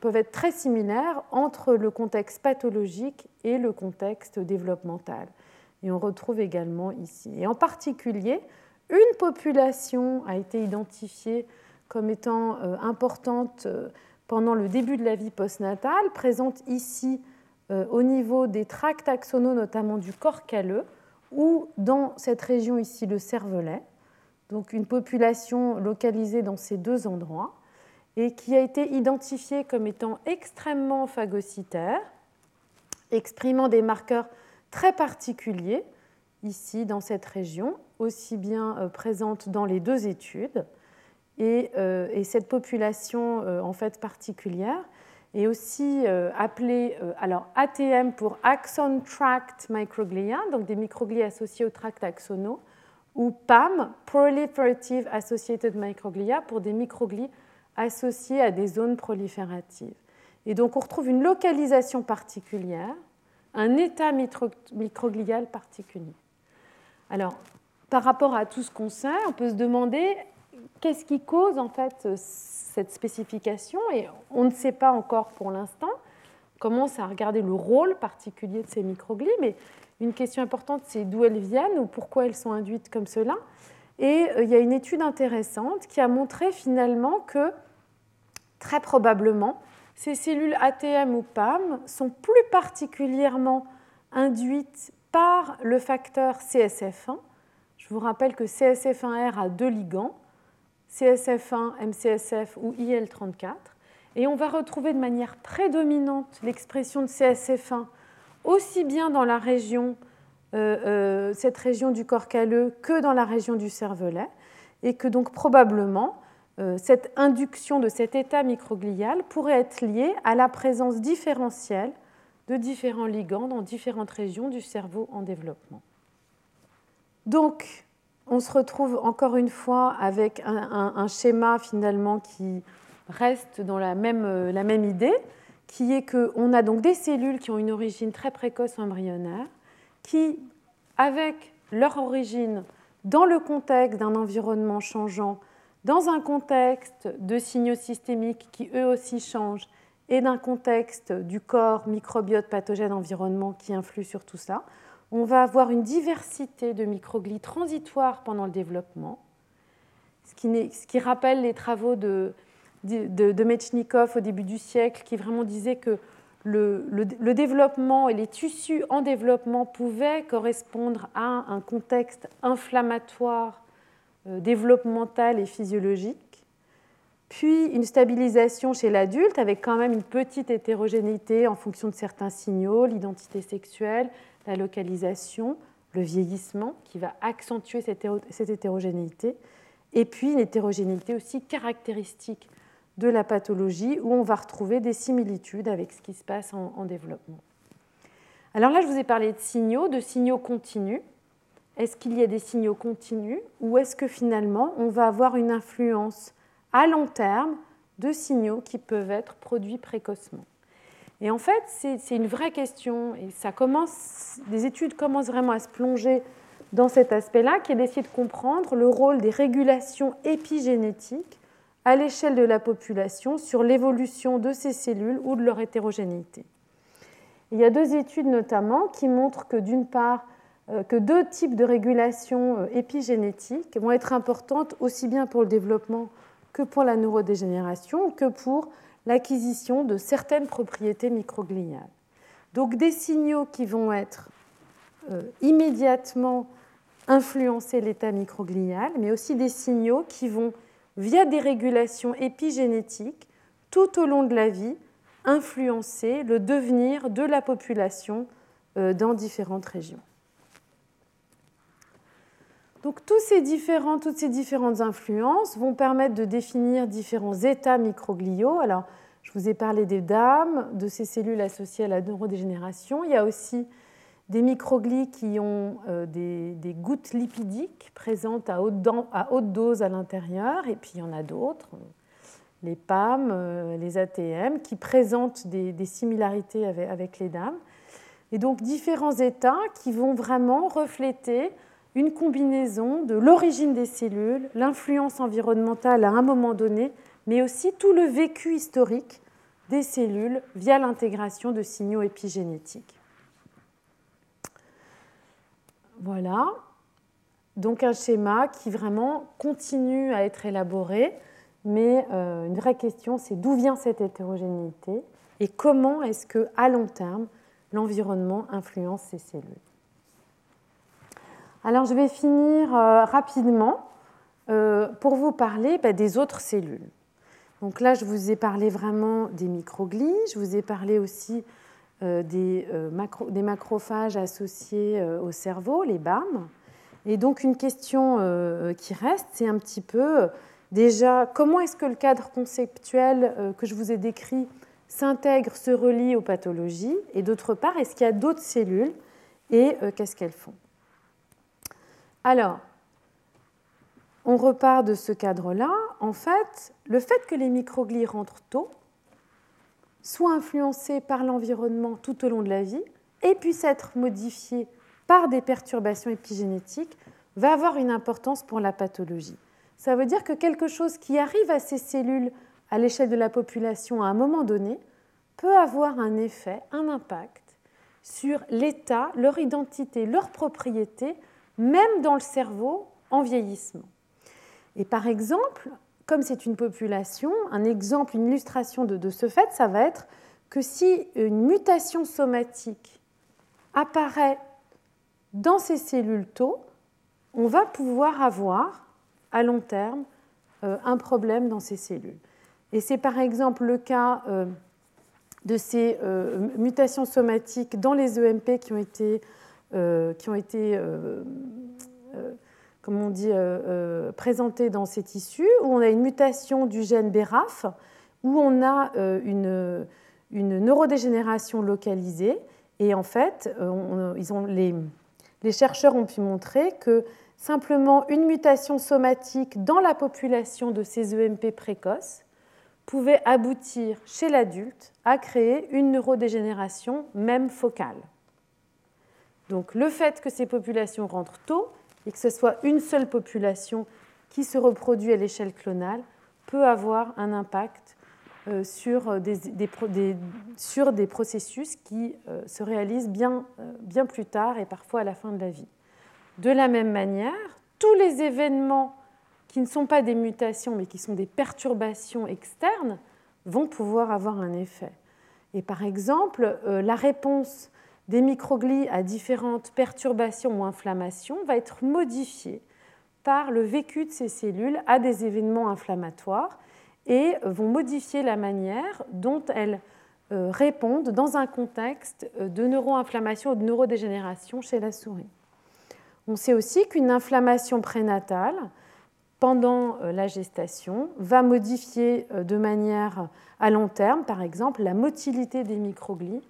peuvent être très similaires entre le contexte pathologique et le contexte développemental. Et on retrouve également ici. Et en particulier, une population a été identifiée comme étant euh, importante euh, pendant le début de la vie postnatale, présente ici euh, au niveau des tracts axonaux, notamment du corps calleux, ou dans cette région ici, le cervelet, donc une population localisée dans ces deux endroits, et qui a été identifiée comme étant extrêmement phagocytaire, exprimant des marqueurs très particuliers, ici dans cette région, aussi bien présente dans les deux études. Euh, et, cette population euh, en fait particulière est aussi euh, appelée alors ATM pour Axon Tract Microglia, donc des microglies associés au tract axonaux, ou PAM, Proliferative Associated Microglia, pour des microglies associées à des zones prolifératives. Et donc on retrouve une localisation particulière, un état microglial particulier. Alors, par rapport à tout ce qu'on sait, on peut se demander qu'est-ce qui cause en fait cette spécification? Et on ne sait pas encore pour l'instant. On commence à regarder le rôle particulier de ces microglies, mais une question importante, c'est d'où elles viennent ou pourquoi elles sont induites comme cela. Et euh, il y a une étude intéressante qui a montré finalement que très probablement, ces cellules ATM ou PAM sont plus particulièrement induites par le facteur CSF1. Je vous rappelle que CSF1R a deux ligands, CSF1, MCSF ou IL34. Et on va retrouver de manière prédominante l'expression de CSF1 aussi bien dans la région, euh, euh, cette région du corps calleux que dans la région du cervelet. Et que donc probablement euh, cette induction de cet état microglial pourrait être liée à la présence différentielle de différents ligands dans différentes régions du cerveau en développement. Donc, on se retrouve encore une fois avec un, schéma finalement qui reste dans la même, la même idée, qui est qu'on a donc des cellules qui ont une origine très précoce embryonnaire, qui, avec leur origine dans le contexte d'un environnement changeant, dans un contexte de signaux systémiques qui eux aussi changent, et d'un contexte du corps microbiote pathogène environnement qui influe sur tout ça, on va avoir une diversité de microglies transitoires pendant le développement, ce qui, rappelle les travaux de, de, Mechnikov au début du siècle, qui vraiment disait que le, développement et les tissus en développement pouvaient correspondre à un contexte inflammatoire, euh, développemental et physiologique. Puis une stabilisation chez l'adulte avec quand même une petite hétérogénéité en fonction de certains signaux, l'identité sexuelle, la localisation, le vieillissement qui va accentuer cette hétérogénéité, et puis une hétérogénéité aussi caractéristique de la pathologie où on va retrouver des similitudes avec ce qui se passe en, développement. Alors là, je vous ai parlé de signaux, de signaux continus. Est-ce qu'il y a des signaux continus ou est-ce que finalement on va avoir une influence à long terme de signaux qui peuvent être produits précocement? Et en fait, c'est une vraie question et ça commence, des études commencent vraiment à se plonger dans cet aspect-là, qui est d'essayer de comprendre le rôle des régulations épigénétiques à l'échelle de la population sur l'évolution de ces cellules ou de leur hétérogénéité. Il y a deux études notamment qui montrent que d'une part, euh, que deux types de régulations euh, épigénétiques vont être importantes aussi bien pour le développement que pour la neurodégénération, que pour l'acquisition de certaines propriétés microgliales. Donc des signaux qui vont être euh, immédiatement influencer l'état microglial, mais aussi des signaux qui vont, via des régulations épigénétiques, tout au long de la vie, influencer le devenir de la population euh, dans différentes régions. Donc toutes ces différentes influences vont permettre de définir différents états microgliaux. Alors, je vous ai parlé des dames, de ces cellules associées à la neurodégénération. Il y a aussi des microglies qui ont euh, des, gouttes lipidiques présentes à haute, dose à l'intérieur, et puis il y en a d'autres, les PAM, euh, les ATM, qui présentent des, similarités avec, les dames. Et donc différents états qui vont vraiment refléter une combinaison de l'origine des cellules, l'influence environnementale à un moment donné, mais aussi tout le vécu historique des cellules via l'intégration de signaux épigénétiques. Voilà. Donc un schéma qui vraiment continue à être élaboré, mais euh, une vraie question, c'est d'où vient cette hétérogénéité et comment est-ce que, à long terme, l'environnement influence ces cellules? Alors je vais finir euh, rapidement euh, pour vous parler bah, des autres cellules. Donc là, je vous ai parlé vraiment des microglies, je vous ai parlé aussi euh, euh, des, macrophages associés euh, au cerveau, les BAM. Et donc une question qui reste, c'est un petit peu déjà comment est-ce que le cadre conceptuel que je vous ai décrit s'intègre, se relie aux pathologies, et d'autre part, est-ce qu'il y a d'autres cellules et qu'est-ce qu'elles font? Alors, on repart de ce cadre-là. En fait, le fait que les microglies rentrent tôt, soit influencé par l'environnement tout au long de la vie et puisse être modifié par des perturbations épigénétiques, va avoir une importance pour la pathologie. Ça veut dire que quelque chose qui arrive à ces cellules à l'échelle de la population à un moment donné peut avoir un effet, un impact sur l'état, leur identité, leur propriété, même dans le cerveau en vieillissement. Et par exemple, comme c'est une population, un exemple, une illustration de, ce fait, ça va être que si une mutation somatique apparaît dans ces cellules tôt, on va pouvoir avoir à long terme euh, un problème dans ces cellules. Et c'est par exemple le cas euh, de ces euh, mutations somatiques dans les EMP qui ont été, qui ont été comme on dit, euh, euh, présenté dans ces tissus, où on a une mutation du gène BRAF, où on a euh, une, neurodégénération localisée. Et en fait, ils ont, les, les chercheurs ont pu montrer que simplement une mutation somatique dans la population de ces EMP précoces pouvait aboutir chez l'adulte à créer une neurodégénération même focale. Donc le fait que ces populations rentrent tôt et que ce soit une seule population qui se reproduit à l'échelle clonale peut avoir un impact euh, sur euh, des, sur des processus qui euh, se réalisent bien, bien plus tard et parfois à la fin de la vie. De la même manière, tous les événements qui ne sont pas des mutations mais qui sont des perturbations externes vont pouvoir avoir un effet. Et par exemple, la réponse des microglies à différentes perturbations ou inflammations va être modifiée par le vécu de ces cellules à des événements inflammatoires et vont modifier la manière dont elles euh, répondent dans un contexte euh, de neuroinflammation ou de neurodégénération chez la souris. On sait aussi qu'une inflammation prénatale pendant euh, la gestation va modifier de manière à long terme, par exemple, la motilité des microglies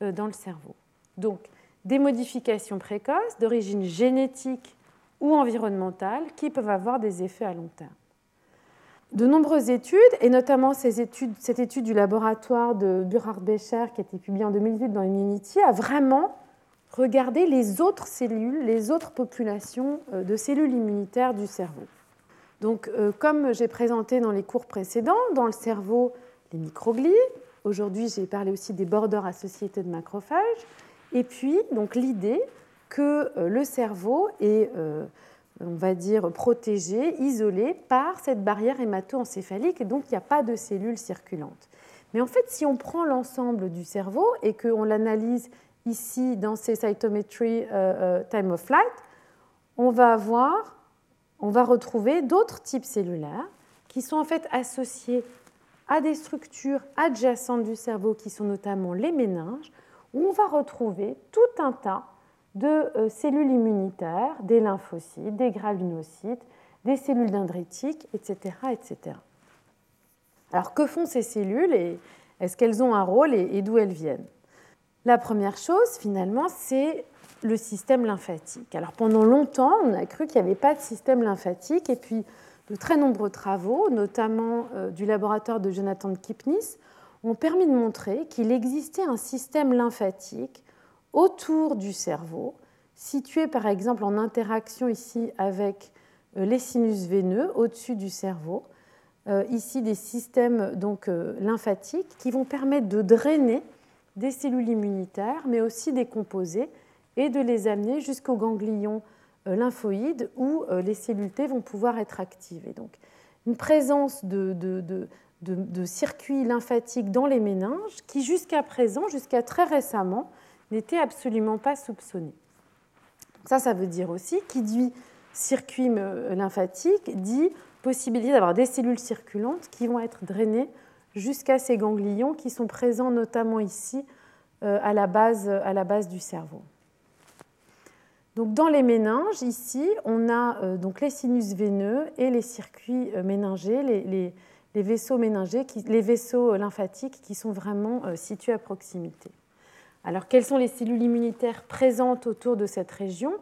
dans le cerveau. Donc, des modifications précoces d'origine génétique ou environnementale qui peuvent avoir des effets à long terme. De nombreuses études, et notamment cette étude du laboratoire de Burhard-Becher qui a été publiée en 2008 dans Immunity, a vraiment regardé les autres cellules, les autres populations euh, de cellules immunitaires du cerveau. Donc, euh, comme j'ai présenté dans les cours précédents, dans le cerveau, les microglies. Aujourd'hui, j'ai parlé aussi des bordeurs associés de macrophages. Et puis, donc l'idée que euh, le cerveau est, euh, on va dire, protégé, isolé par cette barrière hémato-encéphalique, et donc il n'y a pas de cellules circulantes. Mais en fait, si on prend l'ensemble du cerveau et qu'on l'analyse ici dans ces cytometry time of flight, on va avoir on va retrouver d'autres types cellulaires qui sont en fait associés à des structures adjacentes du cerveau qui sont notamment les méninges, on va retrouver tout un tas de euh, cellules immunitaires, des lymphocytes, des granulocytes, des cellules dendritiques, etc., etc. Alors que font ces cellules et est-ce qu'elles ont un rôle et d'où elles viennent? La première chose, finalement, c'est le système lymphatique. Alors pendant longtemps, on a cru qu'il n'y avait pas de système lymphatique et puis de très nombreux travaux, notamment euh, du laboratoire de Jonathan Kipnis, ont permis de montrer qu'il existait un système lymphatique autour du cerveau, situé par exemple en interaction ici avec euh, les sinus veineux au-dessus du cerveau. Euh, ici des systèmes donc lymphatiques qui vont permettre de drainer des cellules immunitaires, mais aussi des composés et de les amener jusqu'au ganglion euh, lymphoïde où euh, les cellules T vont pouvoir être activées. Donc, une présence de, circuits lymphatiques dans les méninges qui, jusqu'à présent, jusqu'à très récemment, n'étaient absolument pas soupçonnés. Ça, ça veut dire aussi, qui dit circuit euh, lymphatique, dit possibilité d'avoir des cellules circulantes qui vont être drainées jusqu'à ces ganglions qui sont présents notamment ici à la base, à la base du cerveau. Donc, dans les méninges, ici, on a euh, donc les sinus veineux et les circuits euh, méningés, les, vaisseaux méningés, les vaisseaux euh, lymphatiques qui sont vraiment situés à proximité. Alors, quelles sont les cellules immunitaires présentes autour de cette région?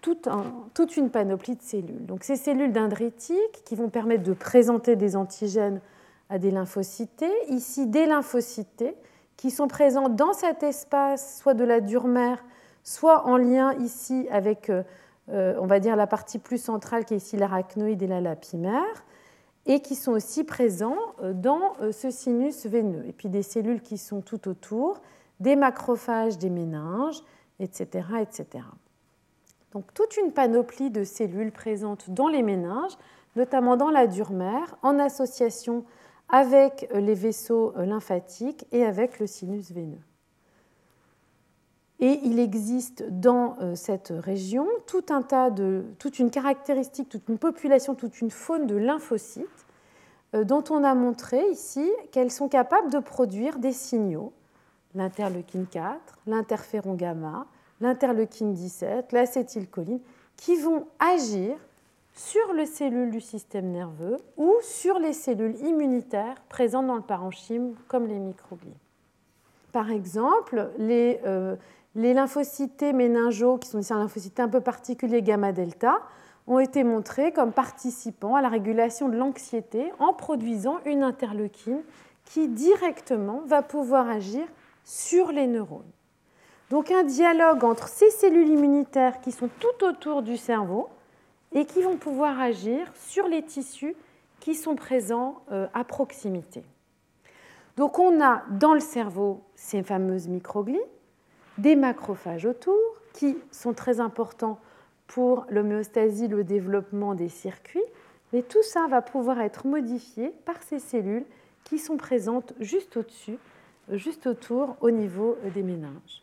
Toute, toute, une panoplie de cellules. Donc, ces cellules dendritiques qui vont permettre de présenter des antigènes à des lymphocytes. Ici, des lymphocytes qui sont présents dans cet espace, soit de la dure mère, soit en lien ici avec, euh, euh, on va dire, la partie plus centrale qui est ici l'arachnoïde et la lapimaire, et qui sont aussi présents euh, dans ce sinus veineux. Et puis des cellules qui sont tout autour, des macrophages des méninges, etc. etc. Donc toute une panoplie de cellules présentes dans les méninges, notamment dans la dure mère, en association avec les vaisseaux lymphatiques et avec le sinus veineux. Et il existe dans euh, cette région tout un tas de, toute une caractéristique, toute une population, toute une faune de lymphocytes euh, dont on a montré ici qu'elles sont capables de produire des signaux, l'interleukine 4, l'interféron gamma, l'interleukine 17, l'acétylcholine, qui vont agir sur les cellules du système nerveux ou sur les cellules immunitaires présentes dans le parenchyme, comme les microglies. Par exemple, les, euh, les lymphocytes méningaux, qui sont des lymphocytes un peu particuliers gamma-delta, ont été montrés comme participants à la régulation de l'anxiété en produisant une interleukine qui directement va pouvoir agir sur les neurones. Donc un dialogue entre ces cellules immunitaires qui sont tout autour du cerveau et qui vont pouvoir agir sur les tissus qui sont présents euh, à proximité. Donc on a dans le cerveau ces fameuses microglies des macrophages autour qui sont très importants pour l'homéostasie, le développement des circuits, mais tout ça va pouvoir être modifié par ces cellules qui sont présentes juste au-dessus, juste autour, au niveau des méninges.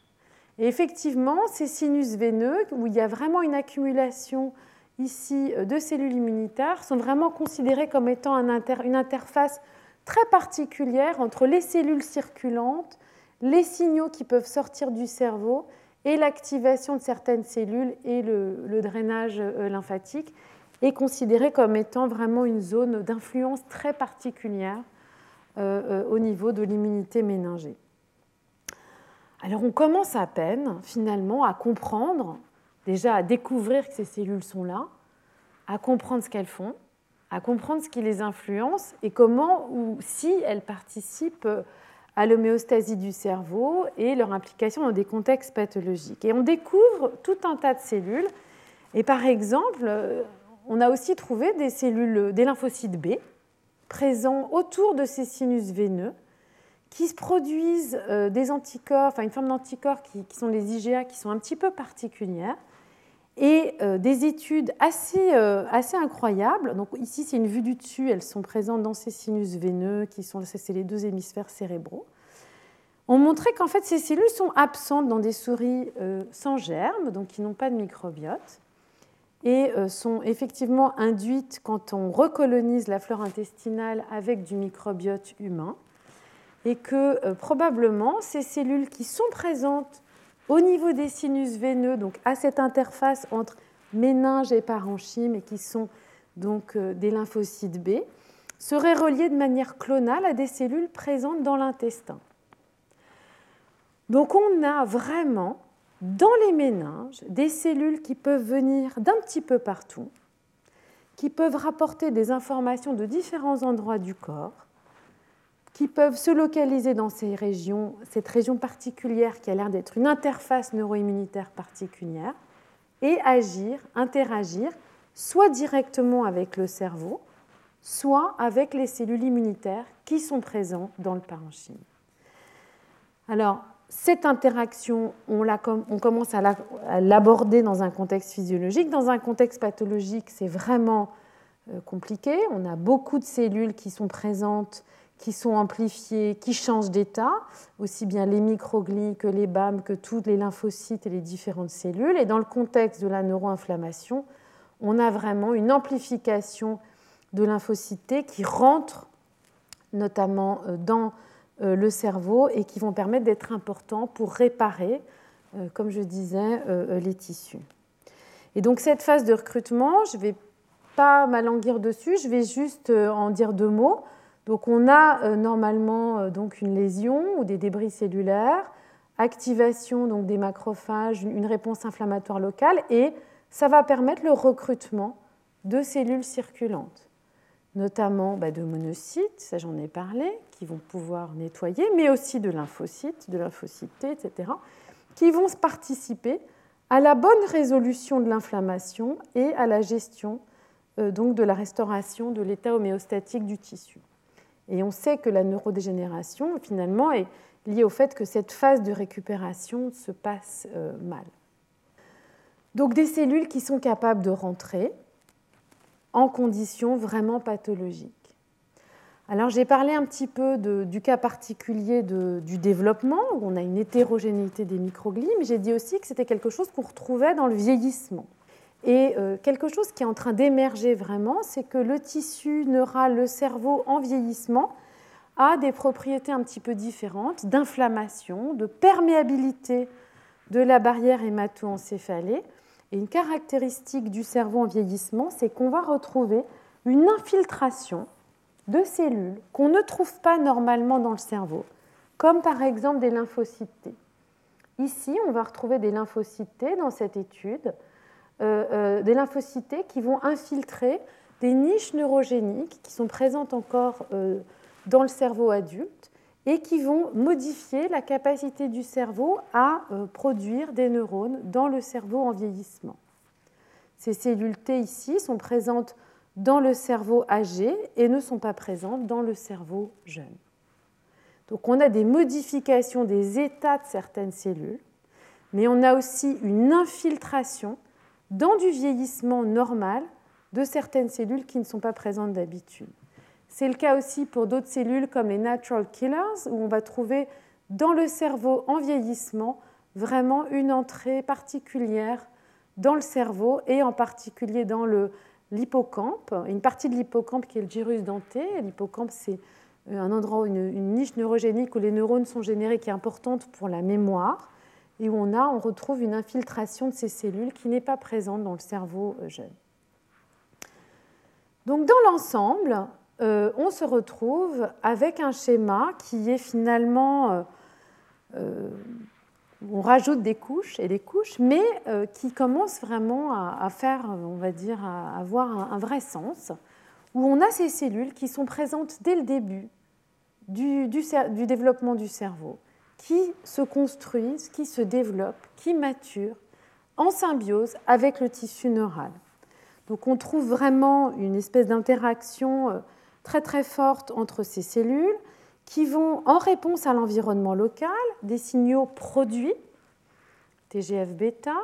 Et effectivement, ces sinus veineux, où il y a vraiment une accumulation ici de cellules immunitaires, sont vraiment considérés comme étant une interface très particulière entre les cellules circulantes les signaux qui peuvent sortir du cerveau et l'activation de certaines cellules et le, drainage euh, lymphatique est considéré comme étant vraiment une zone d'influence très particulière euh, euh, au niveau de l'immunité méningée. Alors on commence à peine finalement à comprendre, déjà à découvrir que ces cellules sont là, à comprendre ce qu'elles font, à comprendre ce qui les influence et comment ou si elles participent à l'homéostasie du cerveau et leur implication dans des contextes pathologiques. Et on découvre tout un tas de cellules. Et par exemple, on a aussi trouvé des cellules, des lymphocytes B, présents autour de ces sinus veineux, qui se produisent euh, des anticorps, enfin une forme d'anticorps qui, sont les IgA, qui sont un petit peu particulières, et euh, des études assez, euh, assez incroyables. Donc ici, c'est une vue du dessus, elles sont présentes dans ces sinus veineux, qui sont c'est les deux hémisphères cérébraux. On montrait qu'en fait, ces cellules sont absentes dans des souris sans germes, donc qui n'ont pas de microbiote, et sont effectivement induites quand on recolonise la flore intestinale avec du microbiote humain et que euh, probablement ces cellules qui sont présentes au niveau des sinus veineux, donc à cette interface entre méninge et parenchyme, et qui sont donc euh, des lymphocytes B, seraient reliées de manière clonale à des cellules présentes dans l'intestin. Donc on a vraiment dans les méninges des cellules qui peuvent venir d'un petit peu partout, qui peuvent rapporter des informations de différents endroits du corps, qui peuvent se localiser dans ces régions, cette région particulière qui a l'air d'être une interface neuroimmunitaire particulière, et agir, interagir, soit directement avec le cerveau, soit avec les cellules immunitaires qui sont présentes dans le parenchyme. Alors, cette interaction, on, on commence à l'aborder dans un contexte physiologique. Dans un contexte pathologique, c'est vraiment euh, compliqué. On a beaucoup de cellules qui sont présentes qui sont amplifiés, qui changent d'état, aussi bien les microglies que les BAM, que tous les lymphocytes et les différentes cellules. Et dans le contexte de la neuroinflammation, on a vraiment une amplification de lymphocytes qui rentrent notamment euh, dans euh, le cerveau et qui vont permettre d'être importants pour réparer, euh, comme je disais, les tissus. Et donc cette phase de recrutement, je ne vais pas m'alanguir dessus, je vais juste en dire deux mots. Donc on a euh, normalement euh, donc une lésion ou des débris cellulaires, activation donc des macrophages, une réponse inflammatoire locale et ça va permettre le recrutement de cellules circulantes, notamment bah, de monocytes, ça j'en ai parlé, qui vont pouvoir nettoyer, mais aussi de lymphocytes, de lymphocytes etc., qui vont participer à la bonne résolution de l'inflammation et à la gestion euh, donc de la restauration de l'état homéostatique du tissu. Et on sait que la neurodégénération, finalement, est liée au fait que cette phase de récupération se passe euh, mal. Donc des cellules qui sont capables de rentrer en conditions vraiment pathologiques. Alors j'ai parlé un petit peu du cas particulier du développement, où on a une hétérogénéité des microglies, mais j'ai dit aussi que c'était quelque chose qu'on retrouvait dans le vieillissement. Et euh, quelque chose qui est en train d'émerger vraiment, c'est que le tissu neural, le cerveau en vieillissement, a des propriétés un petit peu différentes d'inflammation, de perméabilité de la barrière hémato-encéphalée. Et une caractéristique du cerveau en vieillissement, c'est qu'on va retrouver une infiltration de cellules qu'on ne trouve pas normalement dans le cerveau, comme par exemple des lymphocytes T. Ici, on va retrouver des lymphocytes T dans cette étude des lymphocytes qui vont infiltrer des niches neurogéniques qui sont présentes encore euh, dans le cerveau adulte et qui vont modifier la capacité du cerveau à produire des neurones dans le cerveau en vieillissement. Ces cellules T ici sont présentes dans le cerveau âgé et ne sont pas présentes dans le cerveau jeune. Donc on a des modifications des états de certaines cellules, mais on a aussi une infiltration dans du vieillissement normal de certaines cellules qui ne sont pas présentes d'habitude. C'est le cas aussi pour d'autres cellules comme les natural killers, où on va trouver dans le cerveau en vieillissement vraiment une entrée particulière dans le cerveau et en particulier dans l'hippocampe, une partie de l'hippocampe qui est le gyrus denté. L'hippocampe, c'est un endroit, une, une niche neurogénique où les neurones sont générés qui est importante pour la mémoire et où on, a, on retrouve une infiltration de ces cellules qui n'est pas présente dans le cerveau euh, jeune. Donc dans l'ensemble, euh, on se retrouve avec un schéma qui est finalement euh, on rajoute des couches et des couches, mais qui commencent vraiment à, faire, on va dire, à avoir un, vrai sens, où on a ces cellules qui sont présentes dès le début du développement du cerveau, qui se construisent, qui se développent, qui maturent en symbiose avec le tissu neural. Donc on trouve vraiment une espèce d'interaction euh, très très forte entre ces cellules qui vont, en réponse à l'environnement local, des signaux produits, TGF-bêta,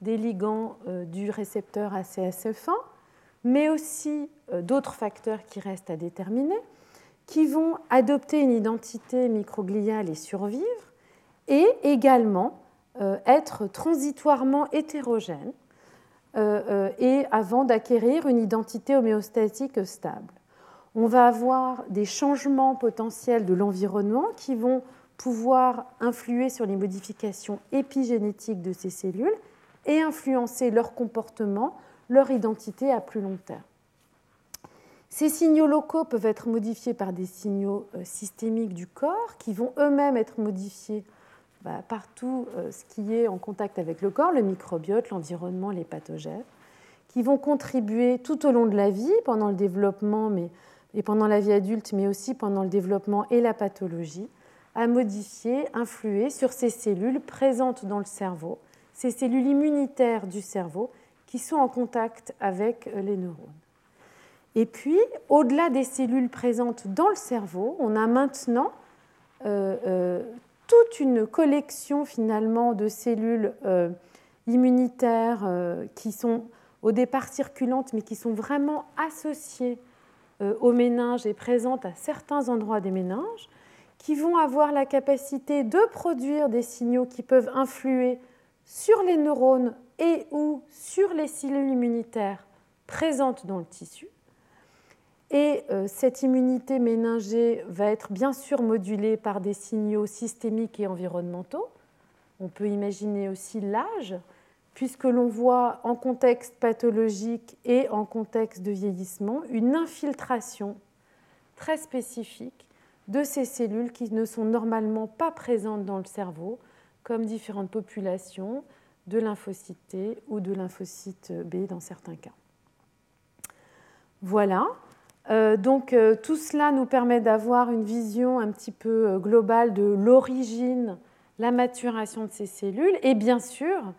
des ligands euh, du récepteur ACSF1, mais aussi euh, d'autres facteurs qui restent à déterminer, qui vont adopter une identité microgliale et survivre, et également être transitoirement hétérogènes euh, euh, et avant d'acquérir une identité homéostatique stable. On va avoir des changements potentiels de l'environnement qui vont pouvoir influer sur les modifications épigénétiques de ces cellules et influencer leur comportement, leur identité à plus long terme. Ces signaux locaux peuvent être modifiés par des signaux euh, systémiques du corps qui vont eux-mêmes être modifiés bah, partout euh, ce qui est en contact avec le corps, le microbiote, l'environnement, les pathogènes, qui vont contribuer tout au long de la vie, pendant le développement et pendant la vie adulte, mais aussi pendant le développement et la pathologie, à modifier, influer sur ces cellules présentes dans le cerveau, ces cellules immunitaires du cerveau qui sont en contact avec euh, les neurones. Et puis, au-delà des cellules présentes dans le cerveau, on a maintenant euh, toute une collection finalement de cellules euh, immunitaires euh, qui sont au départ circulantes mais qui sont vraiment associées euh, aux méninges et présentes à certains endroits des méninges, qui vont avoir la capacité de produire des signaux qui peuvent influer sur les neurones et ou sur les cellules immunitaires présentes dans le tissu. Et euh, cette immunité méningée va être bien sûr modulée par des signaux systémiques et environnementaux. On peut imaginer aussi l'âge, puisque l'on voit en contexte pathologique et en contexte de vieillissement une infiltration très spécifique de ces cellules qui ne sont normalement pas présentes dans le cerveau, comme différentes populations de lymphocytes T ou de lymphocytes B dans certains cas. Voilà, euh, donc euh, tout cela nous permet d'avoir une vision un petit peu euh, globale de l'origine, la maturation de ces cellules. Et bien sûr,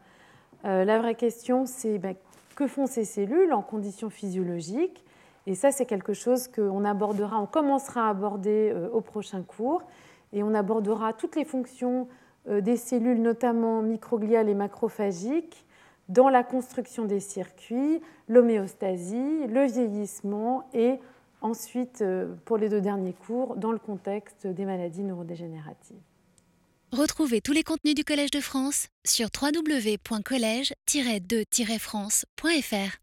la vraie question, c'est ben, que font ces cellules en conditions physiologiques? Et ça, c'est quelque chose qu'on abordera, on commencera à aborder au prochain cours. Et on abordera toutes les fonctions des cellules, notamment microgliales et macrophagiques, dans la construction des circuits, l'homéostasie, le vieillissement et ensuite, euh, pour les deux derniers cours, dans le contexte des maladies neurodégénératives. Retrouvez tous les contenus du Collège de France sur www.colège-2-france.fr.